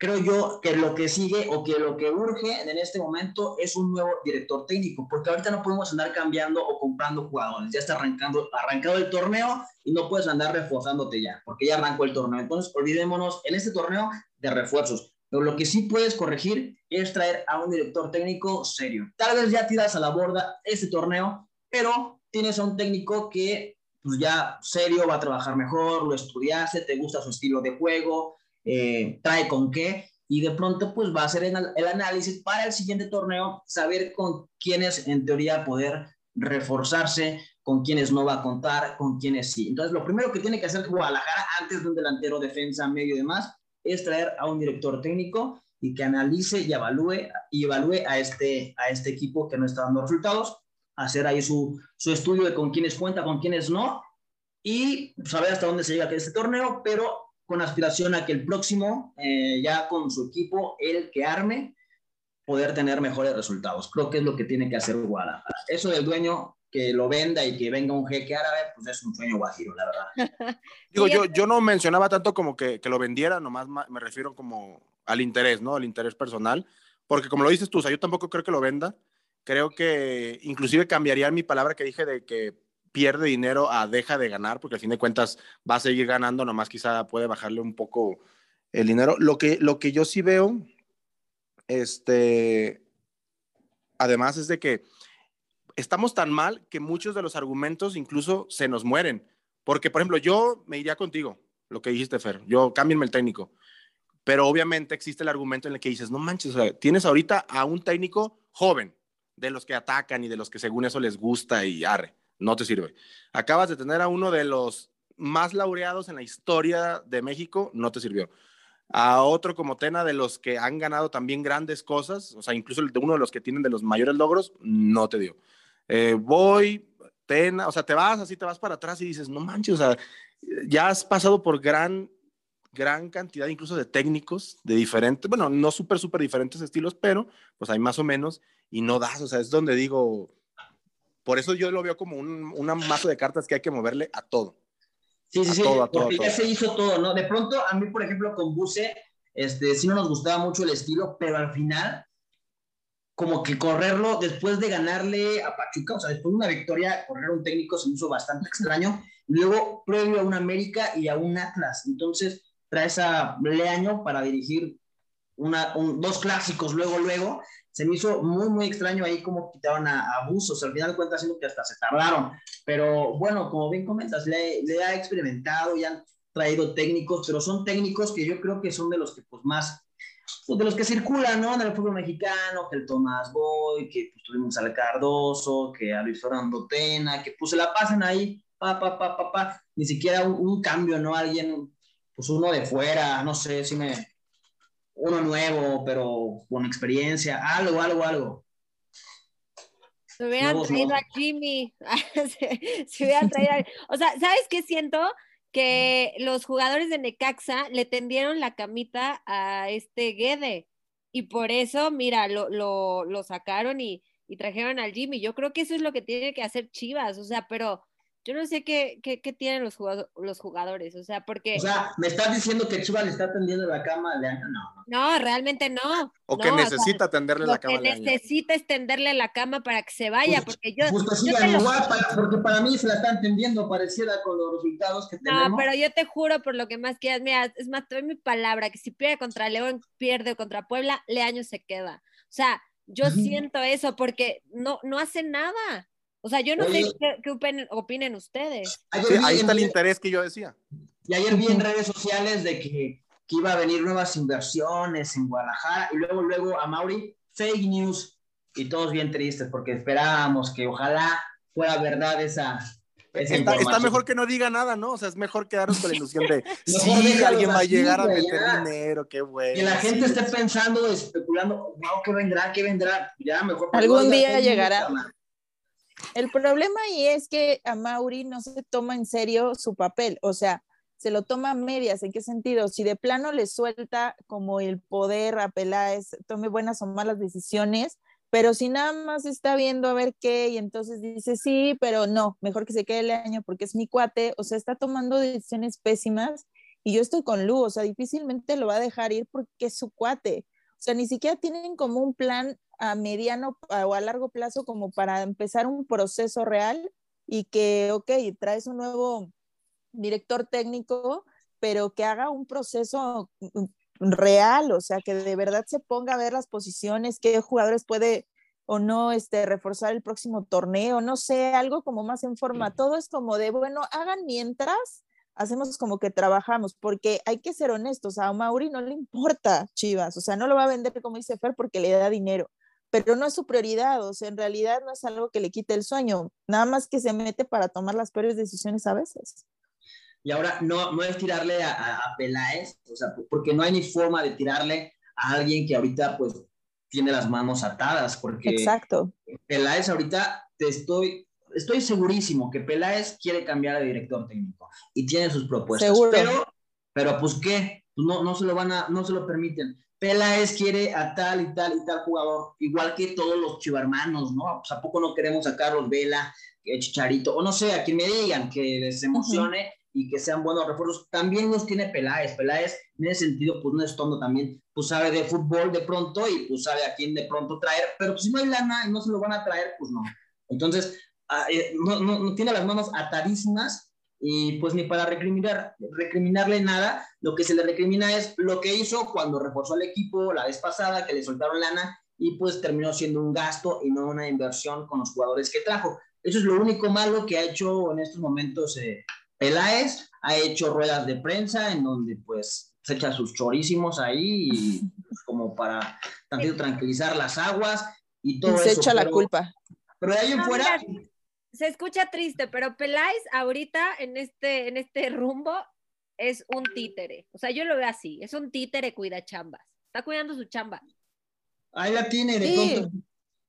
Creo yo que lo que sigue o que lo que urge en este momento es un nuevo director técnico, porque ahorita no podemos andar cambiando o comprando jugadores. Ya está arrancando, arrancado el torneo y no puedes andar reforzándote ya, porque ya arrancó el torneo. Entonces, olvidémonos en este torneo de refuerzos. Pero lo que sí puedes corregir es traer a un director técnico serio. Tal vez ya tiras a la borda este torneo, pero tienes a un técnico que pues ya serio va a trabajar mejor, lo estudiaste, te gusta su estilo de juego, eh, trae con qué, y de pronto pues va a hacer el análisis para el siguiente torneo, saber con quiénes en teoría poder reforzarse, con quiénes no va a contar, con quiénes sí. Entonces lo primero que tiene que hacer Guadalajara antes de un delantero, defensa, medio y demás, es traer a un director técnico y que analice y evalúe, y evalúe a, este, a este equipo que no está dando resultados, hacer ahí su, su estudio de con quiénes cuenta, con quiénes no, y saber hasta dónde se llega este torneo, pero con aspiración a que el próximo, eh, ya con su equipo, el que arme, poder tener mejores resultados. Creo que es lo que tiene que hacer Guadalajara. Eso del dueño que lo venda y que venga un jeque árabe, pues es un sueño guajiro, la verdad. Digo, yo, yo no mencionaba tanto como que, que, lo vendiera, nomás me refiero como al interés, ¿no? Al interés personal, porque como lo dices tú, o sea, yo tampoco creo que lo venda, creo que inclusive cambiaría mi palabra que dije de que pierde dinero a deja de ganar, porque al fin de cuentas va a seguir ganando, nomás quizá puede bajarle un poco el dinero. Lo que, lo que yo sí veo, este, además es de que estamos tan mal que muchos de los argumentos incluso se nos mueren. Porque, por ejemplo, yo me iría contigo, lo que dijiste, Fer, yo cámbienme el técnico. Pero obviamente existe el argumento en el que dices, no manches, o tienes ahorita a un técnico joven, de los que atacan y de los que según eso les gusta y arre, no te sirve. Acabas de tener a uno de los más laureados en la historia de México, no te sirvió. A otro como Tena, de los que han ganado también grandes cosas, o sea, incluso de uno de los que tienen de los mayores logros, no te dio. Eh, voy, Tena, o sea, te vas así, te vas para atrás y dices, no manches, o sea, ya has pasado por gran, gran cantidad incluso de técnicos de diferentes, bueno, no súper, súper diferentes estilos, pero pues hay más o menos y no das, o sea, es donde digo, por eso yo lo veo como un, una mazo de cartas que hay que moverle a todo. Sí, sí, sí, porque ya se hizo todo, ¿no? De pronto, a mí, por ejemplo, con Buse, este, sí no nos gustaba mucho el estilo, pero al final, como que correrlo después de ganarle a Pachuca, o sea, después de una victoria, correr a un técnico se me hizo bastante extraño. Luego, previo a un América y a un Atlas. Entonces, traes a Leaño para dirigir una, dos clásicos luego, luego se me hizo muy, muy extraño ahí cómo quitaron a, abusos. Al final de cuentas, siendo que hasta se tardaron. Pero bueno, como bien comentas, le, le, ha experimentado y han traído técnicos, pero son técnicos que yo creo que son de los que pues más, pues, de los que circulan, ¿no? En el fútbol mexicano, que el Tomás Boy, que pues tuvimos al Cardoso, que a Luis Fernando Tena, que pues se la pasan ahí, pa, pa, pa, pa, pa. Ni siquiera un, un cambio, ¿no? Alguien, pues uno de fuera, no sé si me uno nuevo, pero con experiencia, algo, algo, algo. Se hubieran traído a Jimmy. se, hubieran traído O sea, ¿sabes qué siento? Que los jugadores de Necaxa le tendieron la camita a este Guede. Y por eso, mira, lo, lo, lo sacaron y, y trajeron al Jimmy. Yo creo que eso es lo que tiene que hacer Chivas. O sea, pero yo no sé qué, qué, qué tienen los, los jugadores, o sea, porque... O sea, ¿me estás diciendo que Chivas le está tendiendo la cama a Leaño? No. No, realmente no. O que necesita tenderle la cama Lo que necesita es tenderle la cama para que se vaya, pues, porque yo... Justo sí, porque para mí se la están tendiendo, pareciera, con los resultados que tenemos. No, pero yo te juro por lo que más quieras, mira, es más, te mi palabra, que si pierde contra León, pierde contra Puebla, Leaño se queda. O sea, yo siento eso porque no, no hace nada. O sea, yo no sé qué, opinen, ustedes. ahí está el interés que yo decía. Y ayer vi en redes sociales de que, que, iba a venir nuevas inversiones en Guadalajara y luego, luego a Mauri, fake news y todos bien tristes porque esperábamos que ojalá fuera verdad esa, Está, está, mejor que no diga nada, ¿no? O sea, es mejor quedarnos con la ilusión de sí, alguien va a llegar a meter dinero, qué bueno. Que la gente esté pensando, especulando, wow, ¿qué vendrá? ¿Qué vendrá? Ya, mejor. Algún día llegará. El problema ahí es que a Mauri no se toma en serio su papel, o sea, se lo toma a medias, ¿en qué sentido? Si de plano le suelta como el poder a Peláez, tome buenas o malas decisiones, pero si nada más está viendo a ver qué y entonces dice sí, pero no, mejor que se quede el año porque es mi cuate, o sea, está tomando decisiones pésimas y yo estoy con Lu, o sea, difícilmente lo va a dejar ir porque es su cuate. O sea, ni siquiera tienen como un plan a mediano o a largo plazo como para empezar un proceso real y que, ok, traes un nuevo director técnico, pero que haga un proceso mm, real, o sea, que de verdad se ponga a ver las posiciones, qué jugadores puede o no este, reforzar el próximo torneo, no sé, algo como más en forma. Todo es como de, bueno, hagan mientras hacemos como que trabajamos, porque hay que ser honestos, a Mauri no le importa Chivas, o sea, no lo va a vender como dice Fer porque le da dinero, pero no es su prioridad, o sea, en realidad no es algo que le quite el sueño, nada más que se mete para tomar las peores decisiones a veces. Y ahora no, no es tirarle a, a, Peláez, o sea, porque no hay ni forma de tirarle a alguien que ahorita pues tiene las manos atadas, porque Exacto. Peláez ahorita te estoy, estoy segurísimo que Peláez quiere cambiar de director técnico y tiene sus propuestas, ¿Seguro? pero, pero pues qué, pues, no, no se lo van a, no se lo permiten. Peláez quiere a tal y tal y tal jugador, igual que todos los chivarmanos, ¿no? Pues a poco no queremos a Carlos Vela, Chicharito, o no sé, a quien me digan que les emocione y que sean buenos refuerzos. También nos tiene Peláez. Peláez, en ese sentido, pues no es tonto también, pues sabe de fútbol de pronto y pues sabe a quién de pronto traer, pero pues si no hay lana y no se lo van a traer, pues no. Entonces, ah, eh, no, no, no tiene las manos atadísimas y pues ni para recriminar, recriminarle nada, lo que se le recrimina es lo que hizo cuando reforzó al equipo la vez pasada, que le soltaron lana y pues terminó siendo un gasto y no una inversión con los jugadores que trajo. Eso es lo único malo que ha hecho en estos momentos eh, Peláez, ha hecho ruedas de prensa en donde pues se echa sus chorísimos ahí y, pues, como para también tranquilizar las aguas y todo se eso. echa la pero- culpa. Pero de ahí en No, fuera, mira, se escucha triste, pero Peláez ahorita en este, en este rumbo es un títere. O sea, yo lo veo así, es un títere cuida chambas. Está cuidando su chamba. ahí la tiene de Sí. pronto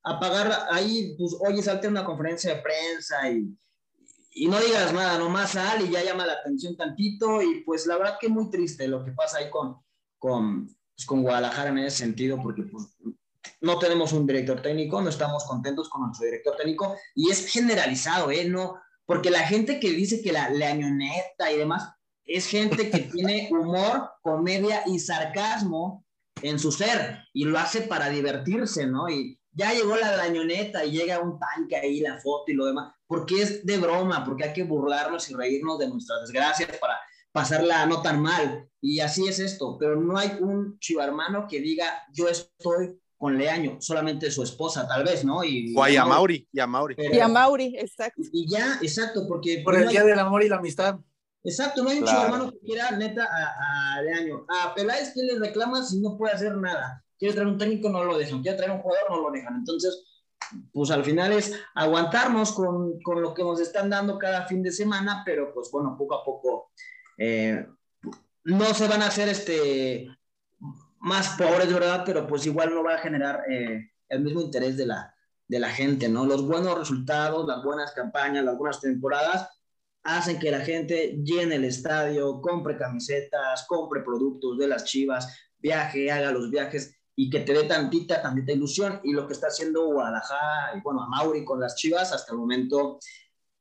apagar ahí, pues oye, salte a una conferencia de prensa y, y no digas nada, nomás sal y ya llama la atención tantito y pues la verdad que muy triste lo que pasa ahí con, con, pues, con Guadalajara en ese sentido porque pues no tenemos un director técnico, no estamos contentos con nuestro director técnico y es generalizado, ¿eh? No, porque la gente que dice que la, la añoneta y demás es gente que tiene humor, comedia y sarcasmo en su ser y lo hace para divertirse, ¿no? Y ya llegó la dañoneta y llega un tanque ahí, la foto y lo demás, porque es de broma, porque hay que burlarnos y reírnos de nuestras desgracias para pasarla no tan mal. Y así es esto, pero no hay un chivarmano que diga, yo estoy con Leaño, solamente su esposa, tal vez, ¿no? Y, O a Yamauri, Yamauri. Pero- Y a Mauri, exacto. y ya, exacto, porque Por no el hay- Día del Amor y la Amistad. Exacto, no hay un Claro. chivarmano que quiera neta a, a Leaño. A Peláez, ¿quién le reclama si no puede hacer nada? Quiere traer un técnico, no lo dejan. Quiere traer un jugador, no lo dejan. Entonces, pues al final es aguantarnos con, con lo que nos están dando cada fin de semana, pero pues bueno, poco a poco eh, no se van a hacer este más pobres, ¿verdad? Pero pues igual no va a generar eh, el mismo interés de la, de la gente, ¿no? Los buenos resultados, las buenas campañas, las buenas temporadas hacen que la gente llene el estadio, compre camisetas, compre productos de las chivas, viaje, haga los viajes y que te dé tantita, tantita ilusión. Y lo que está haciendo Guadalajara y bueno, a Mauri con las chivas hasta el momento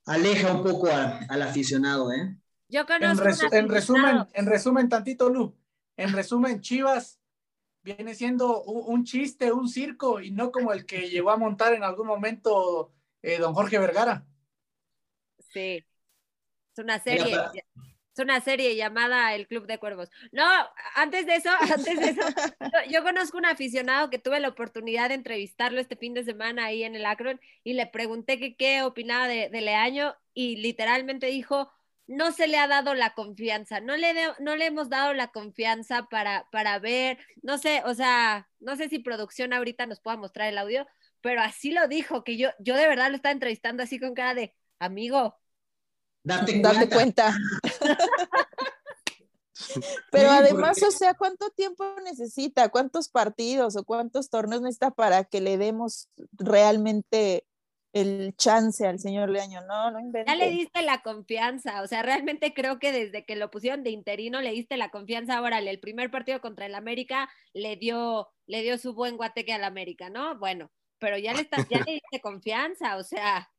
aleja un poco a- al aficionado, ¿eh? Yo En, conozco resu- un en resumen, en resumen, tantito, Lu. En resumen, Chivas viene siendo un, un chiste, un circo, y no como el que llegó a montar en algún momento eh, don Jorge Vergara. Sí. Es una serie. Es una serie llamada El Club de Cuervos. No, antes de eso, antes de eso, yo, yo conozco un aficionado que tuve la oportunidad de entrevistarlo este fin de semana ahí en el Akron y le pregunté que qué opinaba de, de Leaño y literalmente dijo, no se le ha dado la confianza, no le, de- no le hemos dado la confianza para, para ver, no sé, o sea, no sé si producción ahorita nos pueda mostrar el audio, pero así lo dijo, que yo, yo de verdad lo estaba entrevistando así con cara de, amigo, Date Date cuenta. Pero además, o sea, ¿cuánto tiempo necesita? ¿Cuántos partidos o cuántos torneos necesita para que le demos realmente el chance al señor Leaño? No, no invente. Ya le diste la confianza, o sea, realmente creo que desde que lo pusieron de interino le diste la confianza. Ahora, el primer partido contra el América le dio, le dio su buen guateque al América, ¿no? Bueno, pero ya le, estás, ya le diste confianza, o sea,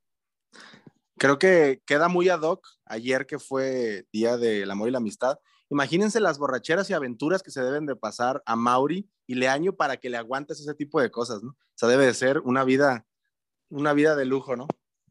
Creo que queda muy ad hoc ayer que fue Día del Amor y la Amistad. Imagínense las borracheras y aventuras que se deben de pasar a Mauri y Leaño para que le aguantes ese tipo de cosas, ¿no? O sea, debe de ser una vida, una vida de lujo, ¿no?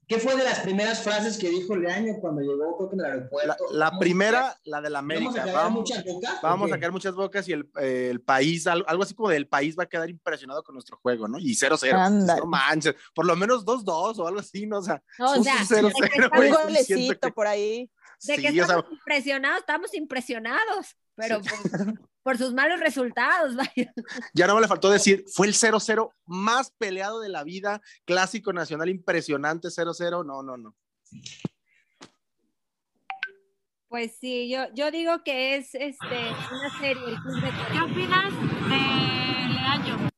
¿Qué fue de las primeras frases que dijo Leaño cuando llegó, creo que en el La, aeropuerto? la Vamos a- primera, la de la ¿Vamos a América. Vamos, muchas bocas? vamos ¿O a sacar muchas bocas y el, eh, el país, algo, algo así como del país va a quedar impresionado con nuestro juego, ¿no? Y 0-0. Ándale. No manches, por lo menos 2-2 o algo así, ¿no? O sea, no, o un sea, 0-0, de que Un estamos, sí golecito que- por ahí. de que sí, o sea, estamos impresionados, estamos impresionados, pero por, por sus malos resultados, vaya. Ya no me le faltó decir, fue el 0-0 más peleado de la vida, clásico nacional impresionante 0-0. No, no, no. Pues sí, yo, yo digo que es este, una serie, el Club de ¿Qué opinas de Leaño?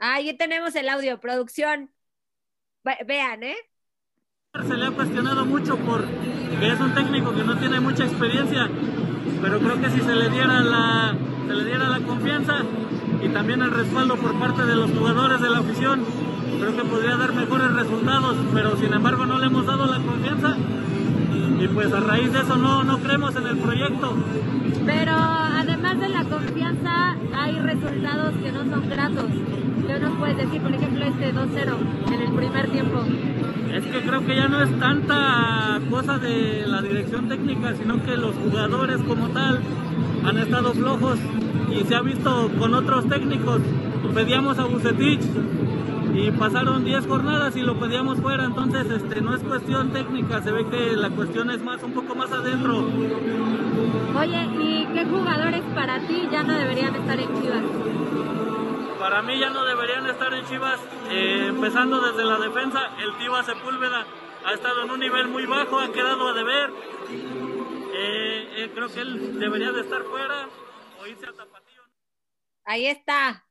Ahí tenemos el audio, producción. Ve- vean, ¿eh? Se le ha cuestionado mucho por que es un técnico que no tiene mucha experiencia, pero creo que si se le diera la, se le diera la confianza y también el respaldo por parte de los jugadores de la afición, creo que podría dar mejores resultados, pero sin embargo no le hemos dado la confianza y pues a raíz de eso no, no creemos en el proyecto. Pero además de la confianza, hay resultados que no son gratos. ¿Qué nos puedes decir, por ejemplo, este 2-0 en el primer tiempo? Es que creo que ya no es tanta cosa de la dirección técnica, sino que los jugadores como tal han estado flojos y se ha visto con otros técnicos pedíamos a Bucetich y pasaron 10 jornadas y lo pedíamos fuera, entonces este, no es cuestión técnica, se ve que la cuestión es más un poco más adentro. Oye, ¿y qué jugadores para ti ya no deberían estar en Chivas? Para mí ya no deberían estar en Chivas, eh, empezando desde la defensa, el Tiva Sepúlveda ha estado en un nivel muy bajo, ha quedado a deber. Eh, eh, creo que él debería de estar fuera o irse a Tapatío. Ahí está,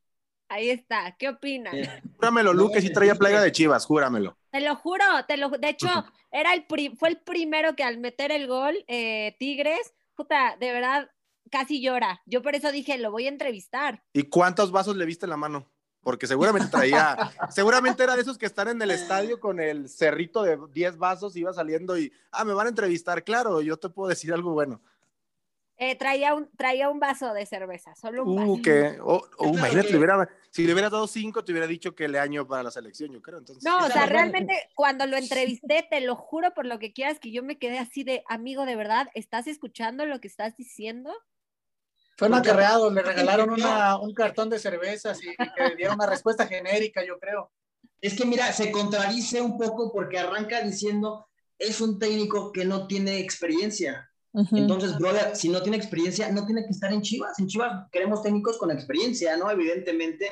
ahí está. ¿Qué opinas? Júramelo, Luque, si traía plaga de Chivas, júramelo. Te lo juro, te lo, de hecho, era el pri- fue el primero que al meter el gol, eh, Tigres, puta, de verdad, casi llora. Yo por eso dije, lo voy a entrevistar. ¿Y cuántos vasos le viste en la mano? Porque seguramente traía, seguramente era de esos que están en el estadio con el cerrito de 10 vasos, iba saliendo y, ah, me van a entrevistar, claro, yo te puedo decir algo bueno. Eh, traía, un, traía un vaso de cerveza, solo un vaso. Uh, que, oh, oh, Claro imagínate, que- le hubiera- si le hubieras dado cinco, te hubiera dicho que le año para la selección, yo creo. Entonces, No, o sea, realmente cuando lo entrevisté, te lo juro por lo que quieras, que yo me quedé así de, amigo, de verdad, ¿estás escuchando lo que estás diciendo? Fue un acarreado, le regalaron una- un cartón de cervezas y que le dieron una respuesta genérica, yo creo. Es que mira, se contradice un poco porque arranca diciendo es un técnico que no tiene experiencia. Entonces, brother, si no tiene experiencia, no tiene que estar en Chivas. En Chivas queremos técnicos con experiencia, ¿no? Evidentemente.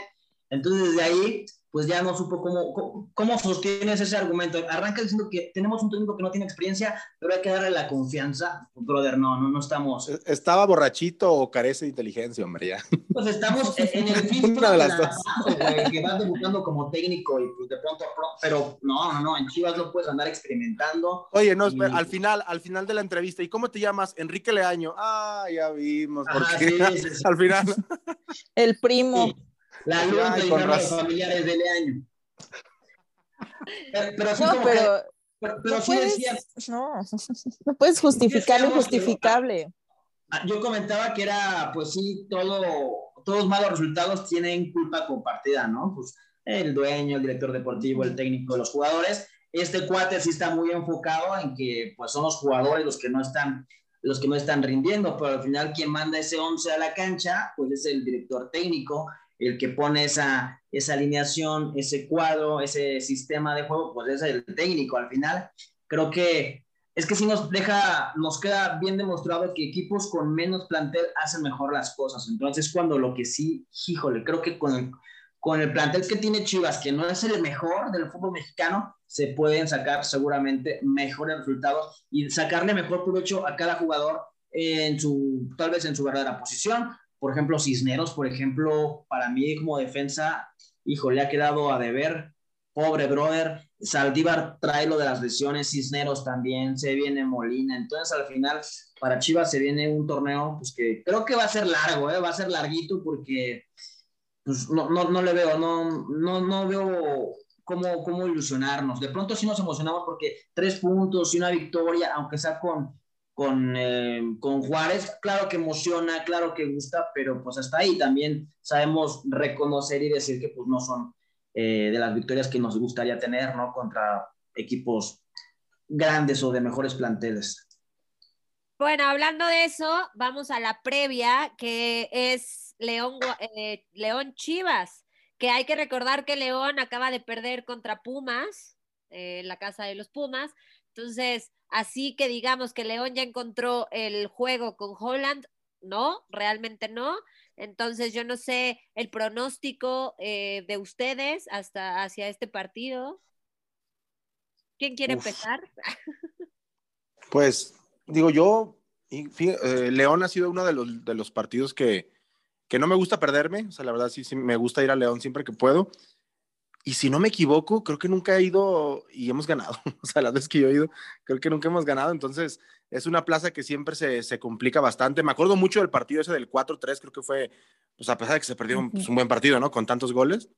Entonces, desde ahí, pues ya no supo cómo, cómo, cómo sostienes ese argumento. Arranca diciendo que tenemos un técnico que no tiene experiencia, pero hay que darle la confianza. Brother, no, no, no estamos. estaba borrachito o carece de inteligencia, hombre, ya. Pues estamos en el filtro Una de las la dos. que vas debutando como técnico y pues de pronto, pro- pero no, no, no, en Chivas no puedes andar experimentando. Oye, no, espera, Y- al final, al final de la entrevista, ¿y cómo te llamas? Enrique Leaño. Ah, ya vimos, Ajá, porque sí, sí, sí. al final. El primo. La Ay, luz con de los razón. familiares del año. Pero, pero sí No, como que- pero pero, pero no sí puedes, decía, no, no puedes justificar lo que- injustificable. ah, yo comentaba que era, pues sí, todo, todos los malos resultados tienen culpa compartida, ¿no? Pues el dueño, el director deportivo, el técnico, los jugadores. Este cuate sí está muy enfocado en que pues son los jugadores los que no están los que no están rindiendo, pero al final quien manda ese 11 a la cancha, pues es el director técnico, el que pone esa, esa alineación, ese cuadro, ese sistema de juego, pues es el técnico. Al final, creo que es que sí nos deja, nos queda bien demostrado que equipos con menos plantel hacen mejor las cosas. Entonces, cuando lo que sí, híjole, creo que con el, con el plantel que tiene Chivas, que no es el mejor del fútbol mexicano, se pueden sacar seguramente mejores resultados y sacarle mejor provecho a cada jugador en su, tal vez en su verdadera posición. Por ejemplo, Cisneros, por ejemplo, para mí como defensa, hijo, le ha quedado a deber. Pobre brother. Saldívar trae lo de las lesiones, Cisneros también, se viene Molina. Entonces, al final, para Chivas se viene un torneo pues, que creo que va a ser largo, ¿eh? va a ser larguito porque pues, no, no, no le veo, no, no, no veo cómo, cómo ilusionarnos. De pronto sí nos emocionamos porque tres puntos y una victoria, aunque sea con, con, eh, con Juárez, claro que emociona, claro que gusta, pero pues hasta ahí también sabemos reconocer y decir que pues no son eh, de las victorias que nos gustaría tener, ¿no? Contra equipos grandes o de mejores planteles. Bueno, hablando de eso, vamos a la previa, que es León, eh, León Chivas, que hay que recordar que León acaba de perder contra Pumas, en la casa de los Pumas. Entonces, así que digamos que León ya encontró el juego con Holland, no, realmente no. Entonces, yo no sé el pronóstico eh, de ustedes hasta hacia este partido. ¿Quién quiere Uf. empezar? Pues, digo yo, y eh, León ha sido uno de los, de los partidos que, que no me gusta perderme. O sea, la verdad sí, sí me gusta ir a León siempre que puedo. Y si no me equivoco, creo que nunca he ido y hemos ganado. O sea, las veces que yo he ido, creo que nunca hemos ganado. Entonces, es una plaza que siempre se, se complica bastante. Me acuerdo mucho del partido ese del 4-3, creo que fue, pues a pesar de que se perdió un, pues, un buen partido, ¿no? Con tantos goles.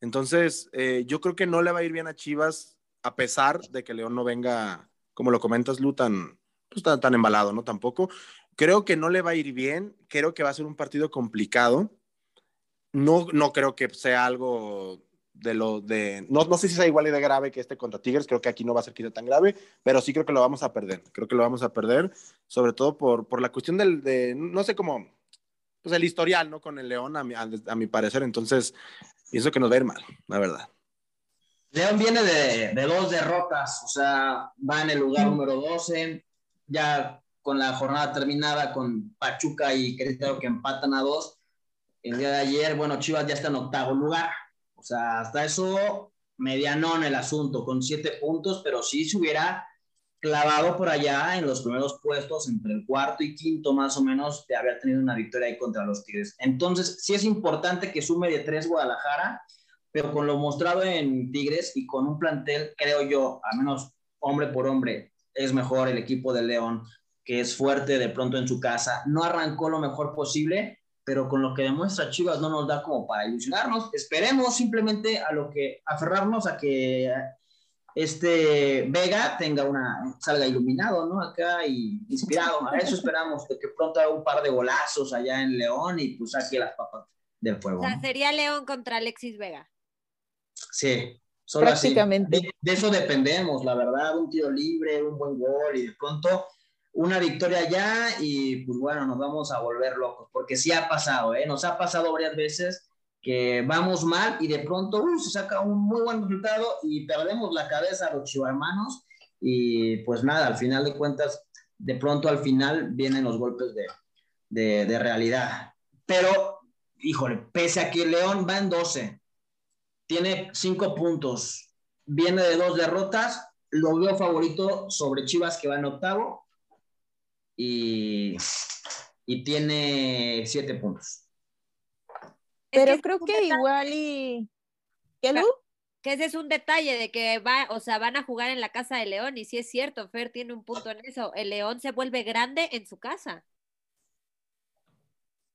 Entonces, eh, yo creo que no le va a ir bien a Chivas, a pesar de que León no venga, como lo comentas, Lu, tan, pues, tan, tan embalado, ¿no? Tampoco. Creo que no le va a ir bien, creo que va a ser un partido complicado. No, no creo que sea algo de lo de. No, no sé si sea igual de grave que este contra Tigres, creo que aquí no va a ser quizá tan grave, pero sí creo que lo vamos a perder. Creo que lo vamos a perder, sobre todo por, por la cuestión del. De, no sé cómo. pues el historial, ¿no? Con el León, a mi, a, mi parecer. Entonces, pienso que nos va a ir mal, la verdad. León viene de, de, dos derrotas, o sea, va en el lugar número 12, ya con la jornada terminada con Pachuca y Querétaro que empatan a dos. El día de ayer, bueno, Chivas ya está en octavo lugar, o sea, hasta eso medianón el asunto, con siete puntos, pero sí se hubiera clavado por allá en los primeros puestos, entre el cuarto y quinto más o menos, de haber tenido una victoria ahí contra los Tigres. Entonces, sí es importante que sume de tres Guadalajara, pero con lo mostrado en Tigres y con un plantel, creo yo, al menos hombre por hombre, es mejor el equipo de León, que es fuerte de pronto en su casa. No arrancó lo mejor posible, pero con lo que demuestra Chivas no nos da como para ilusionarnos. Esperemos simplemente a lo que aferrarnos a que este Vega tenga una salga iluminado, ¿no? Acá y inspirado. A eso esperamos, de que pronto haga un par de golazos allá en León y pues saque las papas del fuego. O sea, sería León contra Alexis Vega. Sí, solo Prácticamente. Así. De, de, eso dependemos, la verdad, un tiro libre, un buen gol y de pronto una victoria ya y pues bueno, nos vamos a volver locos, porque sí ha pasado, ¿eh? Nos ha pasado varias veces que vamos mal y de pronto se saca un muy buen resultado y perdemos la cabeza a los chivarmanos y pues nada, al final de cuentas, de pronto al final vienen los golpes de, de, de realidad. Pero, híjole, pese a que León va en 12, tiene 5 puntos, viene de dos derrotas, lo veo favorito sobre Chivas que va en octavo y, y tiene 7 puntos. Pero es que creo que igual y... ¿Qué, Lu? Que ese es un detalle de que va, o sea, van a jugar en la casa de León, y sí es cierto, Fer tiene un punto en eso. El León se vuelve grande en su casa.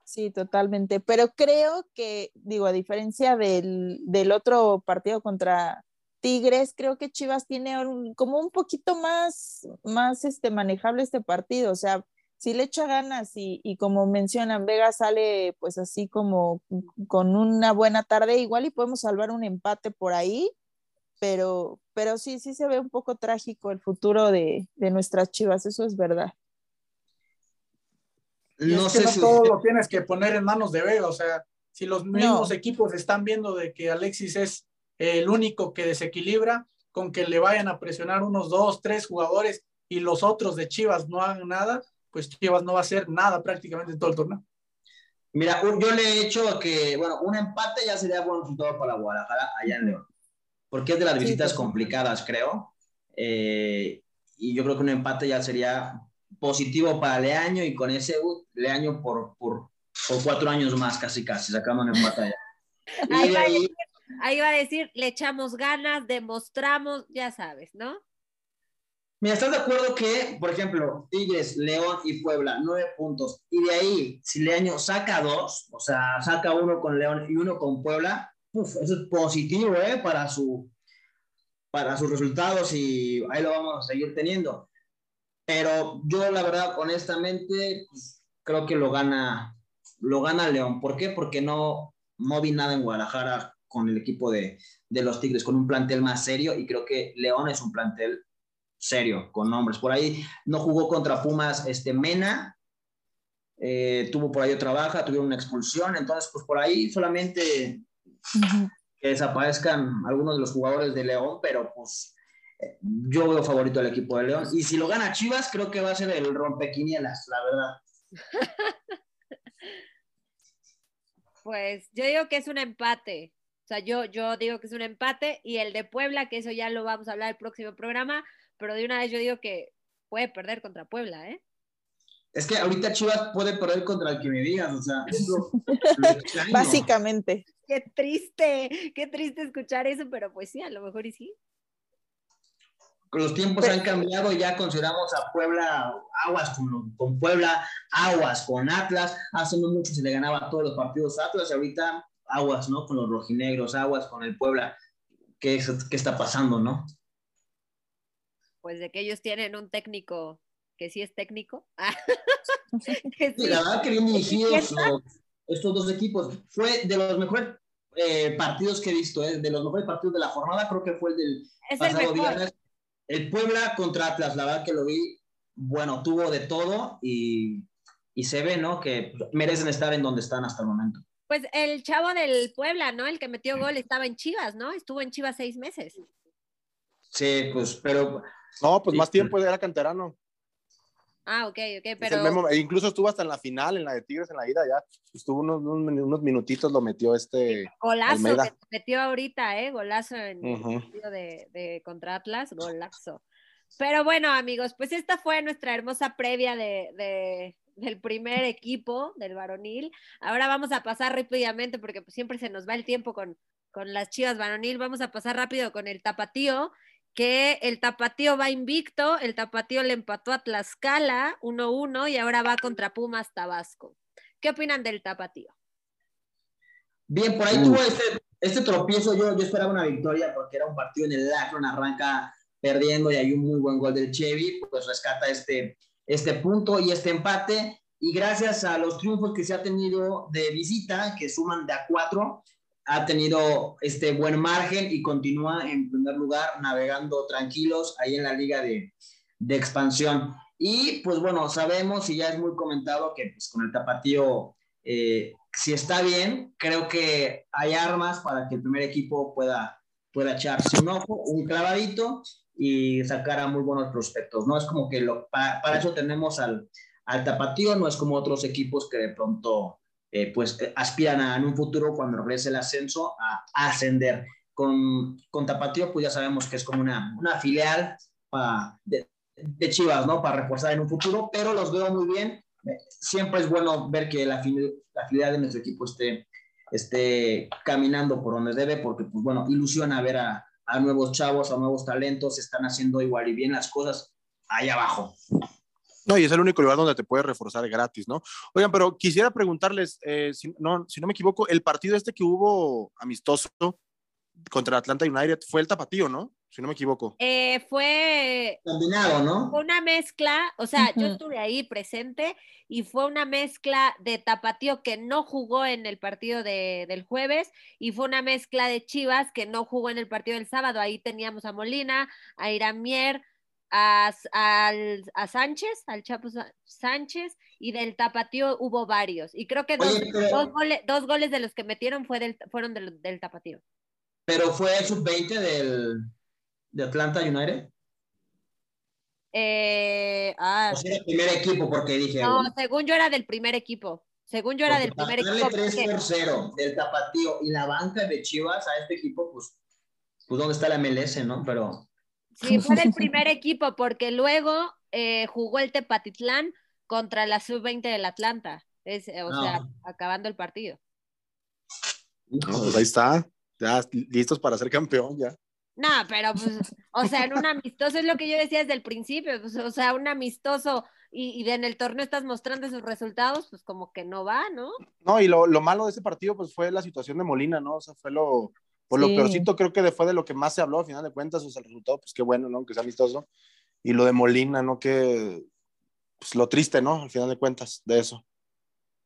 Sí, totalmente. Pero creo que, digo, a diferencia del, del otro partido contra Tigres, creo que Chivas tiene un, como un poquito más, más este, manejable este partido. O sea, si le echa ganas y, y, como mencionan, Vega sale pues así como con una buena tarde, igual y podemos salvar un empate por ahí, pero, pero sí, sí se ve un poco trágico el futuro de, de nuestras chivas, eso es verdad. No es que sé no si... todo lo tienes que poner en manos de Vega, o sea, si los mismos no. equipos están viendo de que Alexis es el único que desequilibra, con que le vayan a presionar unos dos, tres jugadores y los otros de Chivas no hagan nada, pues Chivas no va a hacer nada prácticamente en todo el torneo. Mira, yo le he hecho que, bueno, un empate ya sería buen resultado para Guadalajara allá en León, porque es de las visitas sí, complicadas, creo. Eh, y yo creo que un empate ya sería positivo para Leaño y con ese uh, Leaño por, por, por, cuatro años más, casi casi, sacando un empate allá. ahí, ahí, ahí va a decir, le echamos ganas, demostramos, ya sabes, ¿no? Mira, ¿estás de acuerdo que, por ejemplo, Tigres, León y Puebla, nueve puntos, y de ahí, si Leaño saca dos, o sea, saca uno con León y uno con Puebla, uf, eso es positivo, ¿eh? Para, su, para sus resultados y ahí lo vamos a seguir teniendo. Pero yo, la verdad, honestamente, pues, creo que lo gana, lo gana León. ¿Por qué? Porque no, no vi nada en Guadalajara con el equipo de, de los Tigres, con un plantel más serio, y creo que León es un plantel serio, con nombres. Por ahí no jugó contra Pumas este Mena, eh, tuvo por ahí otra baja, tuvieron una expulsión, entonces pues por ahí solamente uh -huh. que desaparezcan algunos de los jugadores de León, pero pues eh, yo veo favorito al equipo de León. Y si lo gana Chivas, creo que va a ser el rompequinielas, la verdad. pues yo digo que es un empate. O sea, yo, yo digo que es un empate y el de Puebla, que eso ya lo vamos a hablar el próximo programa, pero de una vez yo digo que puede perder contra Puebla, ¿eh? Es que ahorita Chivas puede perder contra el que me digas, o sea, eso, básicamente. Qué triste, qué triste escuchar eso, pero pues sí, a lo mejor y sí. Los tiempos pero, han cambiado, ya consideramos a Puebla aguas con, con, Puebla, aguas con Atlas, hace no mucho se le ganaba todos los partidos a Atlas, y ahorita aguas, ¿no? Con los rojinegros, aguas con el Puebla, ¿qué, qué está pasando, no? pues de que ellos tienen un técnico que sí es técnico. que sí. La verdad que bien dirigidos estos dos equipos. Fue de los mejores eh, partidos que he visto, eh, de los mejores partidos de la jornada, creo que fue el del es pasado el viernes. El Puebla contra Atlas, la verdad que lo vi, bueno, tuvo de todo y y se ve, ¿no? Que merecen estar en donde están hasta el momento. Pues el chavo del Puebla, ¿no? El que metió gol estaba en Chivas, ¿no? Estuvo en Chivas seis meses. Sí, pues, pero. No, pues más tiempo era canterano. Ah, ok, ok, pero. Memo- e incluso estuvo hasta en la final, en la de Tigres, en la ida, ya. Estuvo unos, unos, unos minutitos, lo metió este. Golazo Almeida. que metió ahorita, ¿eh? Golazo en el partido de, de contra Atlas, golazo. Pero bueno, amigos, pues esta fue nuestra hermosa previa de, de- del primer equipo del varonil. Ahora vamos a pasar rápidamente, porque pues siempre se nos va el tiempo con, con las chivas varonil. Vamos a pasar rápido con el tapatío, que el tapatío va invicto, el tapatío le empató a Tlaxcala 1-1 y ahora va contra Pumas Tabasco. ¿Qué opinan del tapatío? Bien, por ahí Uh. tuvo este, este tropiezo. Yo, yo esperaba una victoria porque era un partido en el Akron, arranca perdiendo y hay un muy buen gol del Chevy, pues rescata este, este punto y este empate. Y gracias a los triunfos que se ha tenido de visita, que suman de a cuatro, ha tenido este buen margen y continúa en primer lugar navegando tranquilos ahí en la liga de, de expansión. Y pues bueno, sabemos y ya es muy comentado que pues, con el tapatío eh, si está bien, creo que hay armas para que el primer equipo pueda, pueda echarse un ojo, un clavadito y sacar a muy buenos prospectos. No es como que lo, para, para eso tenemos al, al tapatío, no es como otros equipos que de pronto eh, pues eh, aspiran a en un futuro cuando regrese el ascenso a, a ascender. Con, con tapatío pues ya sabemos que es como una, una filial de, de Chivas, ¿no? Para reforzar en un futuro, pero los veo muy bien siempre es bueno ver que la, la filial de nuestro equipo esté, esté caminando por donde debe, porque, pues bueno, ilusiona ver a, a nuevos chavos, a nuevos talentos, están haciendo igual y bien las cosas ahí abajo. No, y es el único lugar donde te puedes reforzar gratis, ¿no? Oigan, pero quisiera preguntarles, eh, si, no, si no me equivoco, el partido este que hubo amistoso contra Atlanta United fue el tapatío, ¿no? Si no me equivoco. Eh, fue Combinado, ¿no? fue una mezcla, o sea, yo estuve ahí presente y fue una mezcla de Tapatío que no jugó en el partido de- del jueves y fue una mezcla de Chivas que no jugó en el partido del sábado. Ahí teníamos a Molina, a Iramier, a, al- a Sánchez, al Chapo Sánchez y del Tapatío hubo varios. Y creo que dos, Oye, pero- dos goles, dos goles de los que metieron fue del, fueron del, del Tapatío. Pero fue el sub-20 del, de Atlanta United. Eh, ah, O sea, el primer equipo, porque dije. no, bueno, según yo era del primer equipo. Según yo era del primer equipo. darle 3 porque- por 0 del tapatío y la banca de Chivas a este equipo, pues, pues ¿dónde está la MLS, no? Pero Sí, fue del primer equipo, porque luego eh, jugó el Tepatitlán contra la sub-20 del Atlanta. Es, eh, o Ah. sea, acabando el partido. No, pues ahí está, ya listos para ser campeón, ya. No, pero pues, o sea, en un amistoso es lo que yo decía desde el principio, pues, o sea, un amistoso y, y de en el torneo estás mostrando esos resultados, pues como que no va, ¿no? No, y lo, lo malo de ese partido, pues fue la situación de Molina, ¿no? O sea, fue lo, por lo Sí. peorcito, creo que de- fue de lo que más se habló, al final de cuentas, o sea, el resultado, pues qué bueno, ¿no? Que sea amistoso. Y lo de Molina, ¿no? Que, pues lo triste, ¿no? Al final de cuentas, de eso.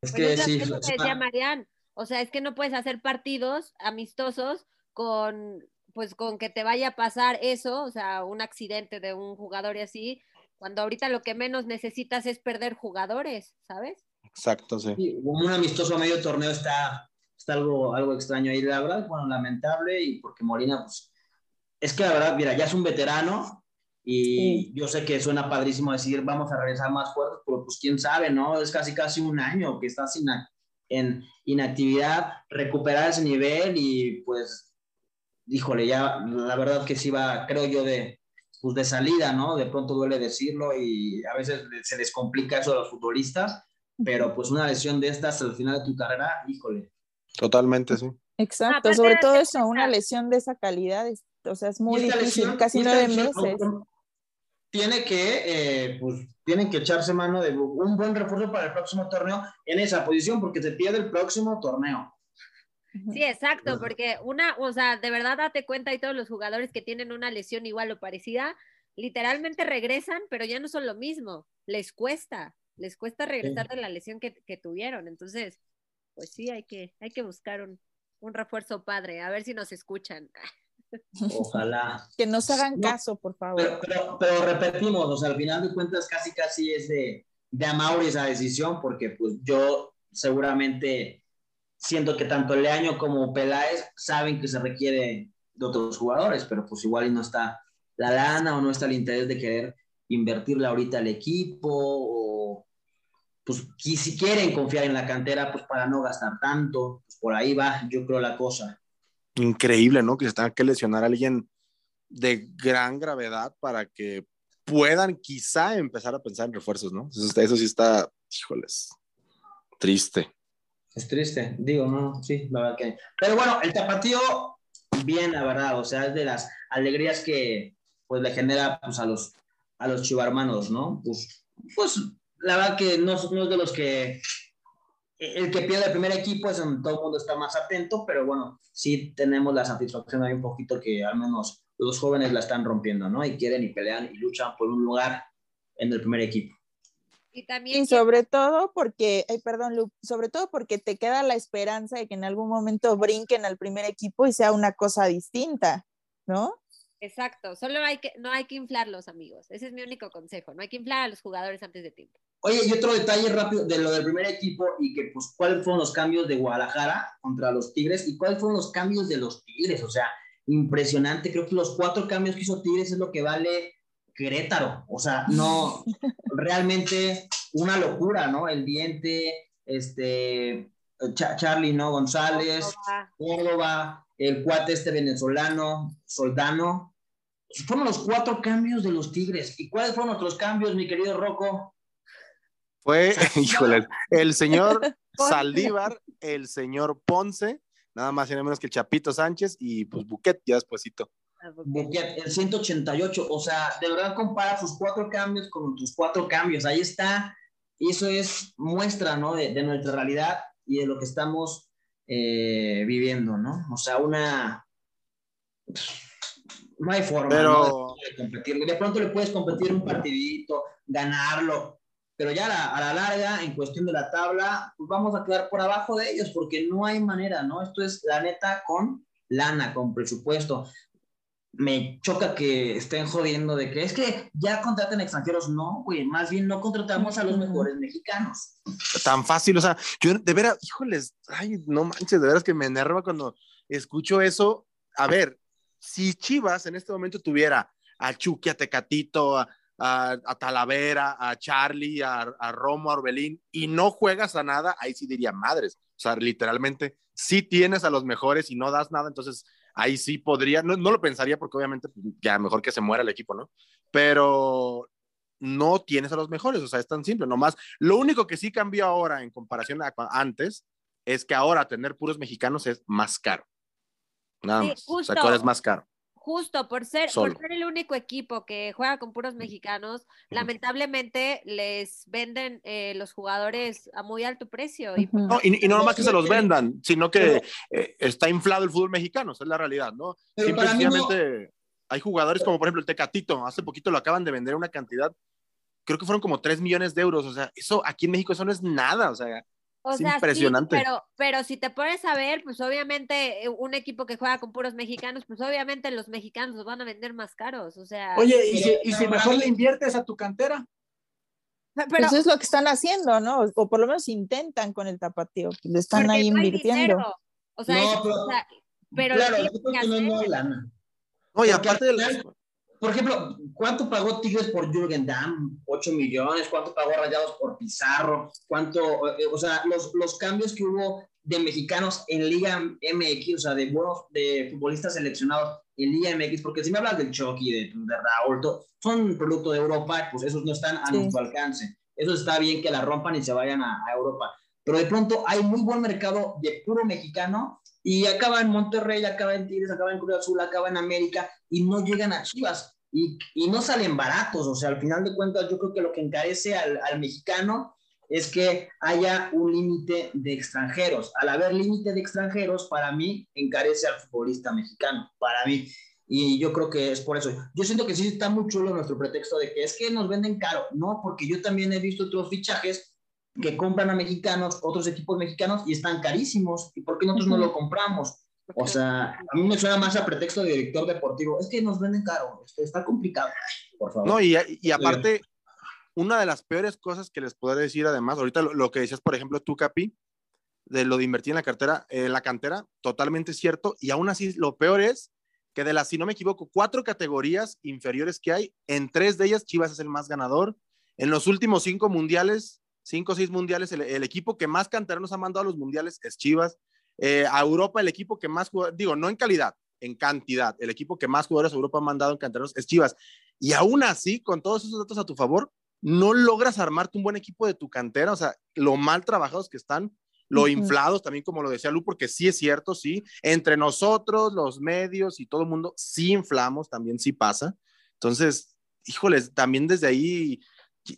es Pues que es lo- sí. es lo que decía Marian, o sea, es que no puedes hacer partidos amistosos con, pues con que te vaya a pasar eso, o sea, un accidente de un jugador y así, cuando ahorita lo que menos necesitas es perder jugadores, ¿sabes? Exacto, sí. Sí, un amistoso a medio torneo está, está algo, algo extraño ahí, la verdad, bueno, lamentable, y porque Molina, pues, es que la verdad, mira, ya es un veterano, y yo sé que suena padrísimo decir, vamos a regresar más fuertes, pero pues quién sabe, ¿no? Es casi casi un año que estás sin, en inactividad, recuperar ese nivel, y pues, híjole, ya, la verdad que sí va, creo yo, de, pues de salida, ¿no? De pronto duele decirlo, y a veces se les complica eso a los futbolistas, pero pues una lesión de estas al final de tu carrera, híjole. Totalmente, sí. Exacto, Aparte sobre todo eso, una lesión de esa calidad, es- o sea, es muy difícil, lesión- casi nueve meses. Tiene que, eh, pues, tienen que echarse mano de un buen refuerzo para el próximo torneo en esa posición, porque se pierde el próximo torneo. Sí, exacto, porque una, o sea, de verdad date cuenta y todos los jugadores que tienen una lesión igual o parecida, literalmente regresan, pero ya no son lo mismo, les cuesta, les cuesta regresar de la lesión que, que tuvieron, entonces, pues sí, hay que, hay que buscar un, un refuerzo padre, a ver si nos escuchan. Ojalá. Que nos hagan No, caso, por favor. Pero, pero, pero repetimos, o sea, al final de cuentas casi casi es de, de Amauri esa decisión, porque pues yo seguramente siento que tanto Leaño como Peláez saben que se requiere de otros jugadores, pero pues igual y no está la lana o no está el interés de querer invertirle ahorita al equipo o pues si quieren confiar en la cantera pues para no gastar tanto, pues por ahí va yo creo la cosa. Increíble, ¿no? Que se tenga que lesionar a alguien de gran gravedad para que puedan quizá empezar a pensar en refuerzos, ¿no? Eso, eso sí está, híjoles, triste. Es triste, digo, no, sí, la verdad que. Pero bueno, el tapatío, bien, la verdad, o sea, es de las alegrías que pues le genera pues, a los a los chivarmanos, ¿no? Pues, pues la verdad que no, no es de los que el que pierde el primer equipo es donde todo el mundo está más atento, pero bueno, sí tenemos la satisfacción ahí un poquito que al menos los jóvenes la están rompiendo, ¿no? Y quieren y pelean y luchan por un lugar en el primer equipo. Y también sobre todo porque, ay, perdón, Lu, sobre todo porque te queda la esperanza de que en algún momento brinquen al primer equipo y sea una cosa distinta, ¿no? Exacto, solo hay que, no hay que inflarlos, amigos. Ese es mi único consejo, no hay que inflar a los jugadores antes de tiempo. Oye, y otro detalle rápido de lo del primer equipo y que, pues, ¿cuáles fueron los cambios de Guadalajara contra los Tigres y cuáles fueron los cambios de los Tigres? O sea, impresionante. Creo que los cuatro cambios que hizo Tigres es lo que vale Querétaro. O sea, no, realmente una locura, ¿no? El diente, este, Charlie, ¿no? González, Córdoba, el cuate este venezolano, Soldano. Fueron los cuatro cambios de los Tigres. ¿Y cuáles fueron otros cambios, mi querido Rocco? Fue, híjole, el señor Saldívar, el señor Ponce, nada más y nada menos que el Chapito Sánchez y pues Buquet ya despuesito. Ah, Buquet, el 188, o sea, de verdad compara sus cuatro cambios con tus cuatro cambios, ahí está, y eso es muestra, ¿no? De, nuestra realidad y de lo que estamos eh, viviendo, ¿no? O sea, una... No hay forma Pero... de competir. De pronto le puedes competir un partidito, ganarlo, pero ya a la, larga, en cuestión de la tabla, pues vamos a quedar por abajo de ellos, porque no hay manera, ¿no? Esto es la neta con lana, con presupuesto. Me choca que estén jodiendo de que es que ya contraten extranjeros. No, güey, más bien no contratamos a los mejores mexicanos. Tan fácil, o sea, yo de veras, híjoles, ay, no manches, de veras que me enerva cuando escucho eso. A ver, si Chivas en este momento tuviera a Chucky, a Tecatito, a, a, Talavera, a Charlie, a, a, Romo, a Orbelín, y no juegas a nada, ahí sí diría madres. O sea, literalmente, si tienes a los mejores y no das nada, entonces ahí sí podría, no, no lo pensaría porque obviamente pues, ya mejor que se muera el equipo, ¿no? Pero no tienes a los mejores, o sea, es tan simple, nomás. Lo único que sí cambió ahora en comparación a antes es que ahora tener puros mexicanos es más caro. Nada más. O sea, ahora es más caro justo por ser, por ser el único equipo que juega con puros mexicanos, lamentablemente les venden eh, los jugadores a muy alto precio. Y, no, y, no nomás que se los vendan, sino que eh, está inflado el fútbol mexicano, esa es la realidad, ¿no? Simplemente hay jugadores como por ejemplo el Tecatito, hace poquito lo acaban de vender una cantidad, creo que fueron como 3 millones de euros, o sea, eso aquí en México eso no es nada, o sea, o sea, impresionante. pero, pero si te pones a ver, pues obviamente eh, un equipo que juega con puros mexicanos, pues obviamente los mexicanos los van a vender más caros. O sea. Oye, ¿y si, y si mejor le inviertes a tu cantera? Pero, Eso es lo que están haciendo, ¿no? O por lo menos intentan con el tapatío, le están ahí invirtiendo. O sea, no, pero, o sea, pero claro, no, no, lana. Oye, aparte de la por ejemplo, ¿cuánto pagó Tigres por Jürgen Damm? 8 millones. ¿Cuánto pagó Rayados por Pizarro? ¿Cuánto, eh, o sea, los, los cambios que hubo de mexicanos en Liga MX, o sea, de buenos, de futbolistas seleccionados en Liga MX, porque si me hablas del Chucky, de, de Raúl, son producto de Europa, pues esos no están a nuestro alcance. Eso está bien que la rompan y se vayan a, a Europa. Pero de pronto hay muy buen mercado de puro mexicano y acaba en Monterrey, acaba en Tigres, acaba en Cruz Azul, acaba en América y no llegan a Chivas y, y, no salen baratos. O sea, al final de cuentas, yo creo que lo que encarece al, al mexicano es que haya un límite de extranjeros. Al haber límite de extranjeros, para mí, encarece al futbolista mexicano, para mí. Y yo creo que es por eso. Yo siento que sí está muy chulo nuestro pretexto de que es que nos venden caro, ¿no? Porque yo también he visto otros fichajes que compran a mexicanos, otros equipos mexicanos, y están carísimos. ¿Y por qué nosotros no lo compramos? O sea, a mí me suena más a pretexto de director deportivo. Es que nos venden caro, está complicado, por favor. No, y, y aparte, una de las peores cosas que les puedo decir, además, ahorita lo, lo que decías, por ejemplo, tú, Capi, de lo de invertir en la cartera, en la cantera, totalmente cierto. Y aún así, lo peor es que de las, si no me equivoco, cuatro categorías inferiores que hay, en tres de ellas Chivas es el más ganador. En los últimos cinco mundiales, cinco o seis mundiales, el, el equipo que más canteranos ha mandado a los mundiales es Chivas. Eh, a Europa, el equipo que más, digo, no en calidad, en cantidad, el equipo que más jugadores a Europa ha mandado en canteranos es Chivas. Y aún así, con todos esos datos a tu favor, no logras armarte un buen equipo de tu cantera, o sea, lo mal trabajados que están, lo inflados también, como lo decía Lu, porque sí es cierto, sí, entre nosotros, los medios y todo el mundo, sí inflamos, también sí pasa. Entonces, híjoles, también desde ahí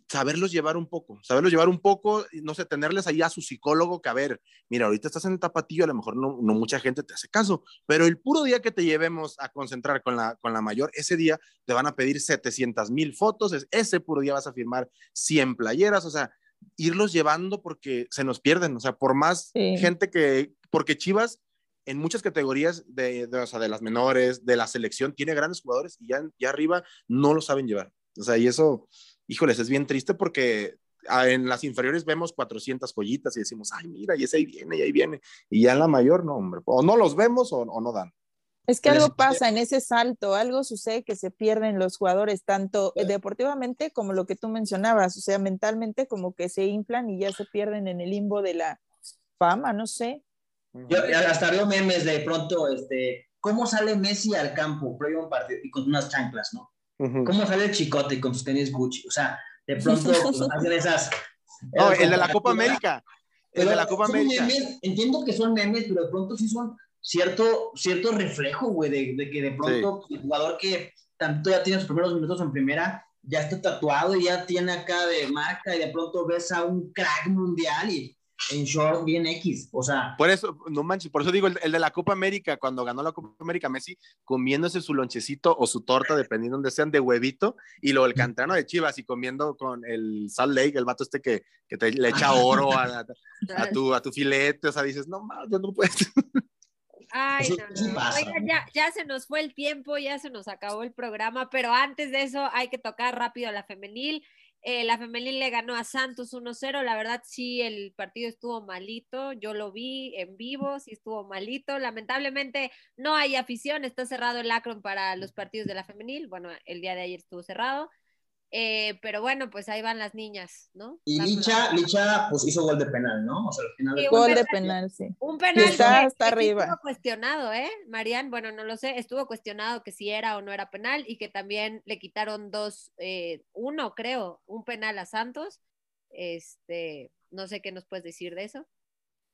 saberlos llevar un poco, saberlos llevar un poco, no sé, tenerles ahí a su psicólogo que a ver, mira, ahorita estás en el tapatillo, a lo mejor no, no mucha gente te hace caso, pero el puro día que te llevemos a concentrar con la, con la mayor, ese día te van a pedir 700 mil fotos, es- ese puro día vas a firmar 100 playeras, o sea, irlos llevando porque se nos pierden, o sea, por más Sí. gente que, porque Chivas en muchas categorías de, de, o sea, de las menores, de la selección, tiene grandes jugadores y ya, ya arriba no lo saben llevar. O sea, y eso, híjoles, es bien triste porque ah, en las inferiores vemos 400 joyitas y decimos, ay, mira, y ese ahí viene, y ahí viene. Y ya en la mayor, no, hombre, o no los vemos o, o no dan. Es que algo pasa en ese salto, algo sucede que se pierden los jugadores, tanto deportivamente como lo que tú mencionabas, o sea, mentalmente como que se inflan y ya se pierden en el limbo de la fama, no sé. Yo hasta veo memes de pronto, este, ¿cómo sale Messi al campo previo a un partido y con unas chanclas, ¿no? ¿Cómo sale el chicote con sus tenis Gucci? O sea, de pronto pues, hacen esas. No, el de la Copa América. El Pero de la Copa América. memes, entiendo que son memes, pero de pronto sí son cierto, cierto reflejo, güey, de, de que de pronto el jugador que tanto ya tiene sus primeros minutos en primera, ya está tatuado y ya tiene acá de marca y de pronto ves a un crack mundial y en short bien X, o sea, Por eso, no manches, por eso digo, el, el de la Copa América, cuando ganó la Copa América, Messi comiéndose su lonchecito o su torta, dependiendo donde sean, de huevito, y luego el canterano de Chivas y comiendo con el Salt Lake, el vato este que, que te, le echa oro a, a- a tu, a tu filete, o sea, dices, no mames, no puedes. Ay, no, no. ¿no? ya, ya se nos fue el tiempo, ya se nos acabó el programa, pero antes de eso hay que tocar rápido a la femenil. Eh, la femenil le ganó a Santos 1-0, la verdad sí, el partido estuvo malito, yo lo vi en vivo, sí estuvo malito, lamentablemente no hay afición, está cerrado el Akron para los partidos de la femenil, bueno, el día de ayer estuvo cerrado, Eh, pero bueno, pues ahí van las niñas, ¿no? y Licha, Licha, pues hizo gol de penal, ¿no? O sea, al final. Sí, Gol de penal. penal, sí. Un penal está que- hasta que sí arriba. estuvo cuestionado, ¿eh? Marian, bueno, no lo sé, estuvo cuestionado que si era o no era penal y que también le quitaron dos, eh, uno creo, un penal a Santos. Este, no sé qué nos puedes decir de eso.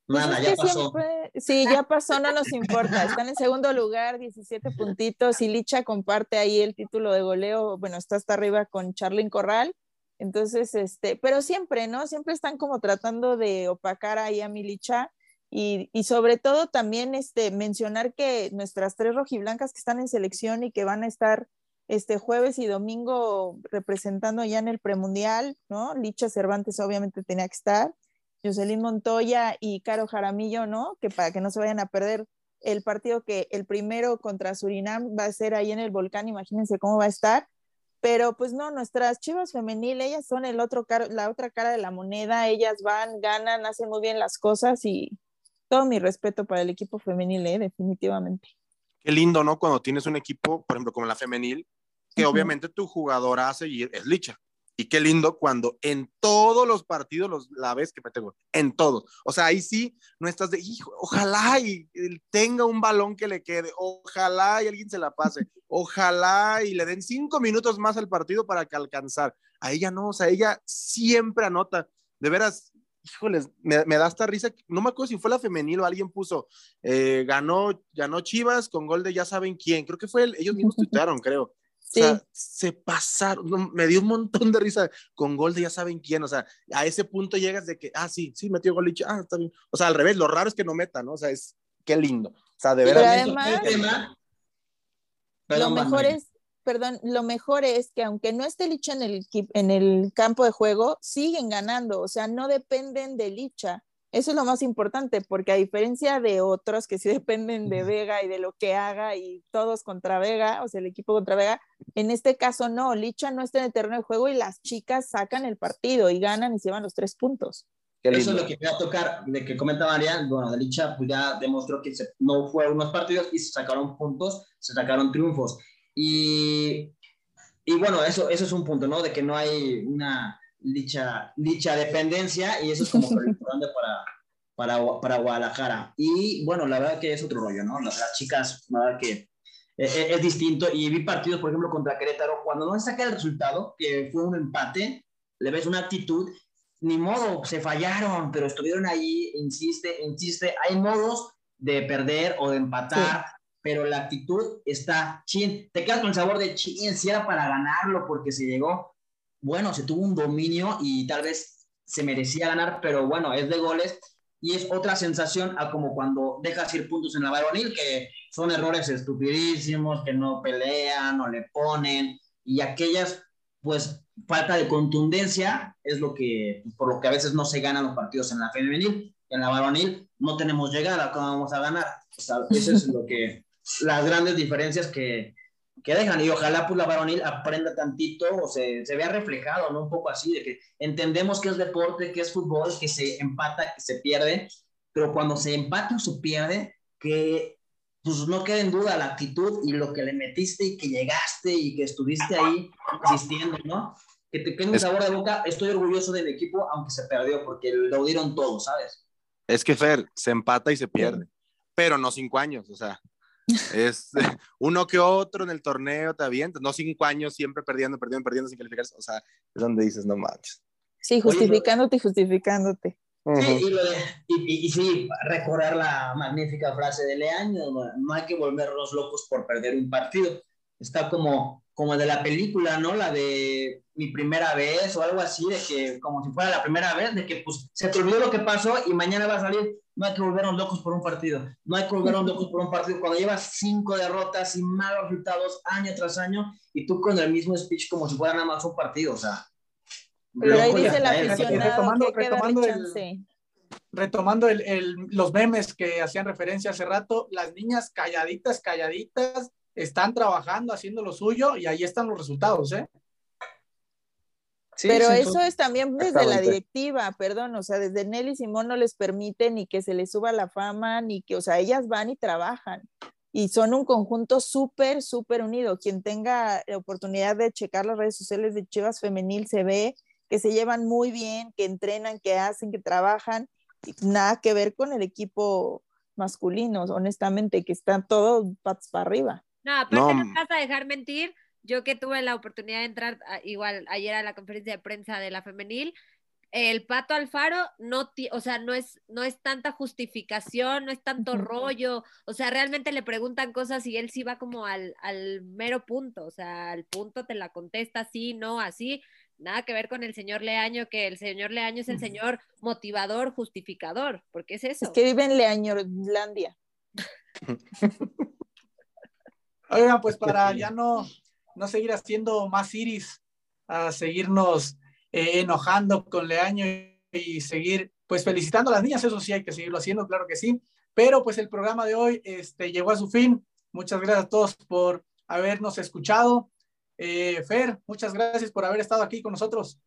Pues Nada, ya pasó. siempre- sí, ya pasó, no nos importa. Están en segundo lugar, 17 puntitos. Y Licha comparte ahí el título de goleo. Bueno, está hasta arriba con Charlyn Corral. Entonces, este, pero siempre, ¿no? Siempre están como tratando de opacar ahí a mi Licha. Y, y sobre todo también este, mencionar que nuestras tres rojiblancas que están en selección y que van a estar este jueves y domingo representando ya en el premundial, ¿no? Licha Cervantes obviamente tenía que estar. Jocelyn Montoya y Caro Jaramillo, ¿no? Que para que no se vayan a perder el partido que el primero contra Surinam va a ser ahí en el volcán, imagínense cómo va a estar. Pero pues no, nuestras chivas femenil, ellas son el otro la otra cara de la moneda, ellas van, ganan, hacen muy bien las cosas y todo mi respeto para el equipo femenil, ¿eh? definitivamente. Qué lindo, ¿no? Cuando tienes un equipo, por ejemplo, como la femenil, que obviamente tu jugadora a seguir es Licha. Y qué lindo cuando en todos los partidos los, la ves que mete gol. En todos. O sea, ahí sí no estás de, hijo, ojalá y tenga un balón que le quede. Ojalá y alguien se la pase. Ojalá y le den cinco minutos más al partido para que alcanzar. A ella no, o sea, ella siempre anota. De veras, híjoles, me, me da esta risa. No me acuerdo si fue la femenil o alguien puso, eh, ganó, ganó Chivas con gol de ya saben quién. Creo que fue el, ellos mismos tuitearon, creo. Sí. O sea, se pasaron, me dio un montón de risa con gol de ya saben quién, o sea, a ese punto llegas de que, ah, sí, sí, metió gol y ah, está bien. O sea, al revés, lo raro es que no meta, ¿no? O sea, es, qué lindo. O sea, de veras. además- El tema- lo mejor es, perdón, lo mejor es que aunque no esté Licha en el, en el campo de juego, siguen ganando, o sea, no dependen de Licha. Eso es lo más importante, porque a diferencia de otros que sí dependen de Vega y de lo que haga y todos contra Vega, o sea, el equipo contra Vega, en este caso no, Licha no está en el terreno de juego y las chicas sacan el partido y ganan y se llevan los tres puntos. Eso es lo que quería tocar, de que comenta María, bueno, de Licha pues ya demostró que no fue unos partidos y se sacaron puntos, se sacaron triunfos. Y, y bueno, eso, eso es un punto, ¿no? De que no hay una dicha, dicha dependencia y eso es como importante para, para, para, Guadalajara. Y bueno, la verdad que es otro rollo, ¿no? Las, chicas, la verdad que es, e, e, es, distinto. Y vi partidos, por ejemplo, contra Querétaro, cuando no saca el resultado, que fue un empate, le ves una actitud, ni modo, se fallaron, pero estuvieron ahí, insiste, insiste. Hay modos de perder o de empatar. Pero la actitud está chin. Te quedas con el sabor de chin, si era para ganarlo porque se llegó bueno, se tuvo un dominio y tal vez se merecía ganar, pero bueno, es de goles y es otra sensación a como cuando dejas ir puntos en la varonil, que son errores estupidísimos, que no pelean, no le ponen, y aquellas, pues, falta de contundencia es lo que, por lo que a veces no se ganan los partidos en la femenil, en la varonil no tenemos llegada, ¿cómo vamos a ganar? O sea, eso es lo que, las grandes diferencias que, que dejan. Y ojalá pues la varonil aprenda tantito o se, se vea reflejado, ¿no? Un poco así, de que entendemos que es deporte, que es fútbol, que se empata, que se pierde, pero cuando se empata o se pierde, que pues no quede en duda la actitud y lo que le metiste y que llegaste y que estuviste ahí insistiendo, ¿no? Que te quede un sabor de boca. Estoy orgulloso del equipo, aunque se perdió, porque lo dieron todo, ¿sabes? Es que Fer, se empata y se pierde, pero no cinco años, o sea, es uno que otro en el torneo te avientas, no cinco años siempre perdiendo, perdiendo, perdiendo sin calificarse. O sea, es donde dices, no manches. Sí, justificándote y justificándote. Sí, y, y, sí, recordar la magnífica frase de Leaño, no, hay que volvernos locos por perder un partido. Está como, como de la película, ¿no? La de mi primera vez o algo así, de que como si fuera la primera vez, de que pues se te olvidó lo que pasó y mañana va a salir no hay que volvernos locos por un partido. No hay que volvernos locos por un partido. Cuando llevas cinco derrotas y malos resultados año tras año y tú con el mismo speech como si fuera nada más un partido, o sea. Pero ahí dice la retomando, retomando, el, retomando el, los memes que hacían referencia hace rato, las niñas calladitas, calladitas, están trabajando, haciendo lo suyo y ahí están los resultados, ¿eh? Pero eso es también desde la directiva, perdón, o sea, desde Nelly y Simón no les permite ni que se les suba la fama, ni que, o sea, ellas van y trabajan y son un conjunto súper, súper unido. Quien tenga la oportunidad de checar las redes sociales de Chivas Femenil se ve que se llevan muy bien, que entrenan, que hacen, que trabajan, y nada que ver con el equipo masculino, honestamente, que están todos patas para arriba. No, aparte no, no vas a dejar mentir yo que tuve la oportunidad de entrar igual ayer a la conferencia de prensa de la femenil, el Pato Alfaro no, o sea, no es, no es tanta justificación, no es tanto rollo, o sea, realmente le preguntan cosas y él sí va como al, al mero punto, o sea, al punto te la contesta sí, no, así, nada que ver con el señor Leaño, que el señor Leaño es el señor motivador, justificador, porque es eso. Es que vive en Leañolandia. Oigan, pues para ya no no seguir haciendo más iris, a seguirnos eh, enojando con Leaño y seguir pues felicitando a las niñas, eso sí hay que seguirlo haciendo, claro que sí, pero pues el programa de hoy este, llegó a su fin. Muchas gracias a todos por habernos escuchado. Eh, Fer, muchas gracias por haber estado aquí con nosotros.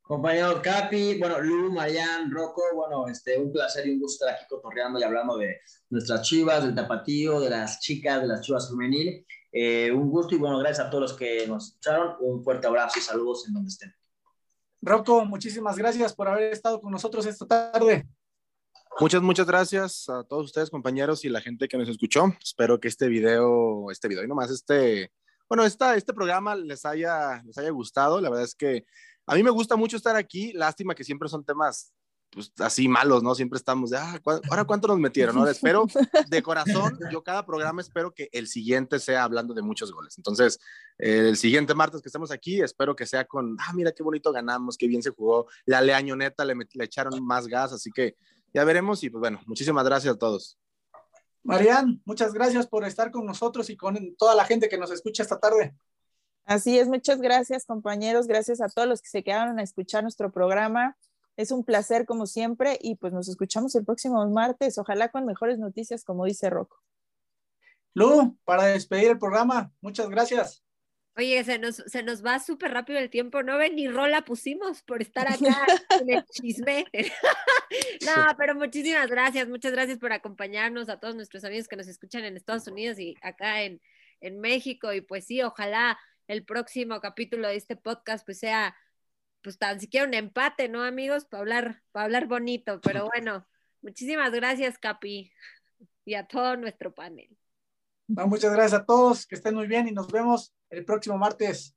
Compañero Capi, bueno, Lu, Marian, Rocco, bueno, este, un placer y un gusto estar aquí cotorreando y hablando de nuestras chivas, del tapatío, de las chicas, de las chivas femenil. Eh, un gusto y bueno, gracias a todos los que nos escucharon. Un fuerte abrazo y saludos en donde estén. Rocco, muchísimas gracias por haber estado con nosotros esta tarde. Muchas, muchas gracias a todos ustedes, compañeros, y la gente que nos escuchó. Espero que este video, este video y nomás este, bueno, esta, este programa les haya, les haya gustado. La verdad es que a mí me gusta mucho estar aquí. Lástima que siempre son temas pues, así malos, ¿no? Siempre estamos de, ah, ahora cuánto nos metieron, ¿no? Espero de corazón, yo cada programa espero que el siguiente sea hablando de muchos goles. Entonces, el siguiente martes que estemos aquí, espero que sea con, ah, mira qué bonito ganamos, qué bien se jugó, la leañoneta le, le echaron más gas, así que ya veremos y pues bueno, muchísimas gracias a todos. Marian, muchas gracias por estar con nosotros y con toda la gente que nos escucha esta tarde. Así es, muchas gracias compañeros, gracias a todos los que se quedaron a escuchar nuestro programa Es un placer como siempre y pues nos escuchamos el próximo martes, ojalá con mejores noticias como dice Rocco. Lu, para despedir el programa, muchas gracias. Oye, se nos, se nos va súper rápido el tiempo, no ven ni rola pusimos por estar acá en el chisme. no, pero muchísimas gracias, muchas gracias por acompañarnos a todos nuestros amigos que nos escuchan en Estados Unidos y acá en, en México. Y pues sí, ojalá el próximo capítulo de este podcast pues sea pues tan siquiera un empate, ¿no, amigos? Para hablar, para hablar bonito, pero bueno, muchísimas gracias, Capi, y a todo nuestro panel. muchas gracias a todos, que estén muy bien y nos vemos el próximo martes.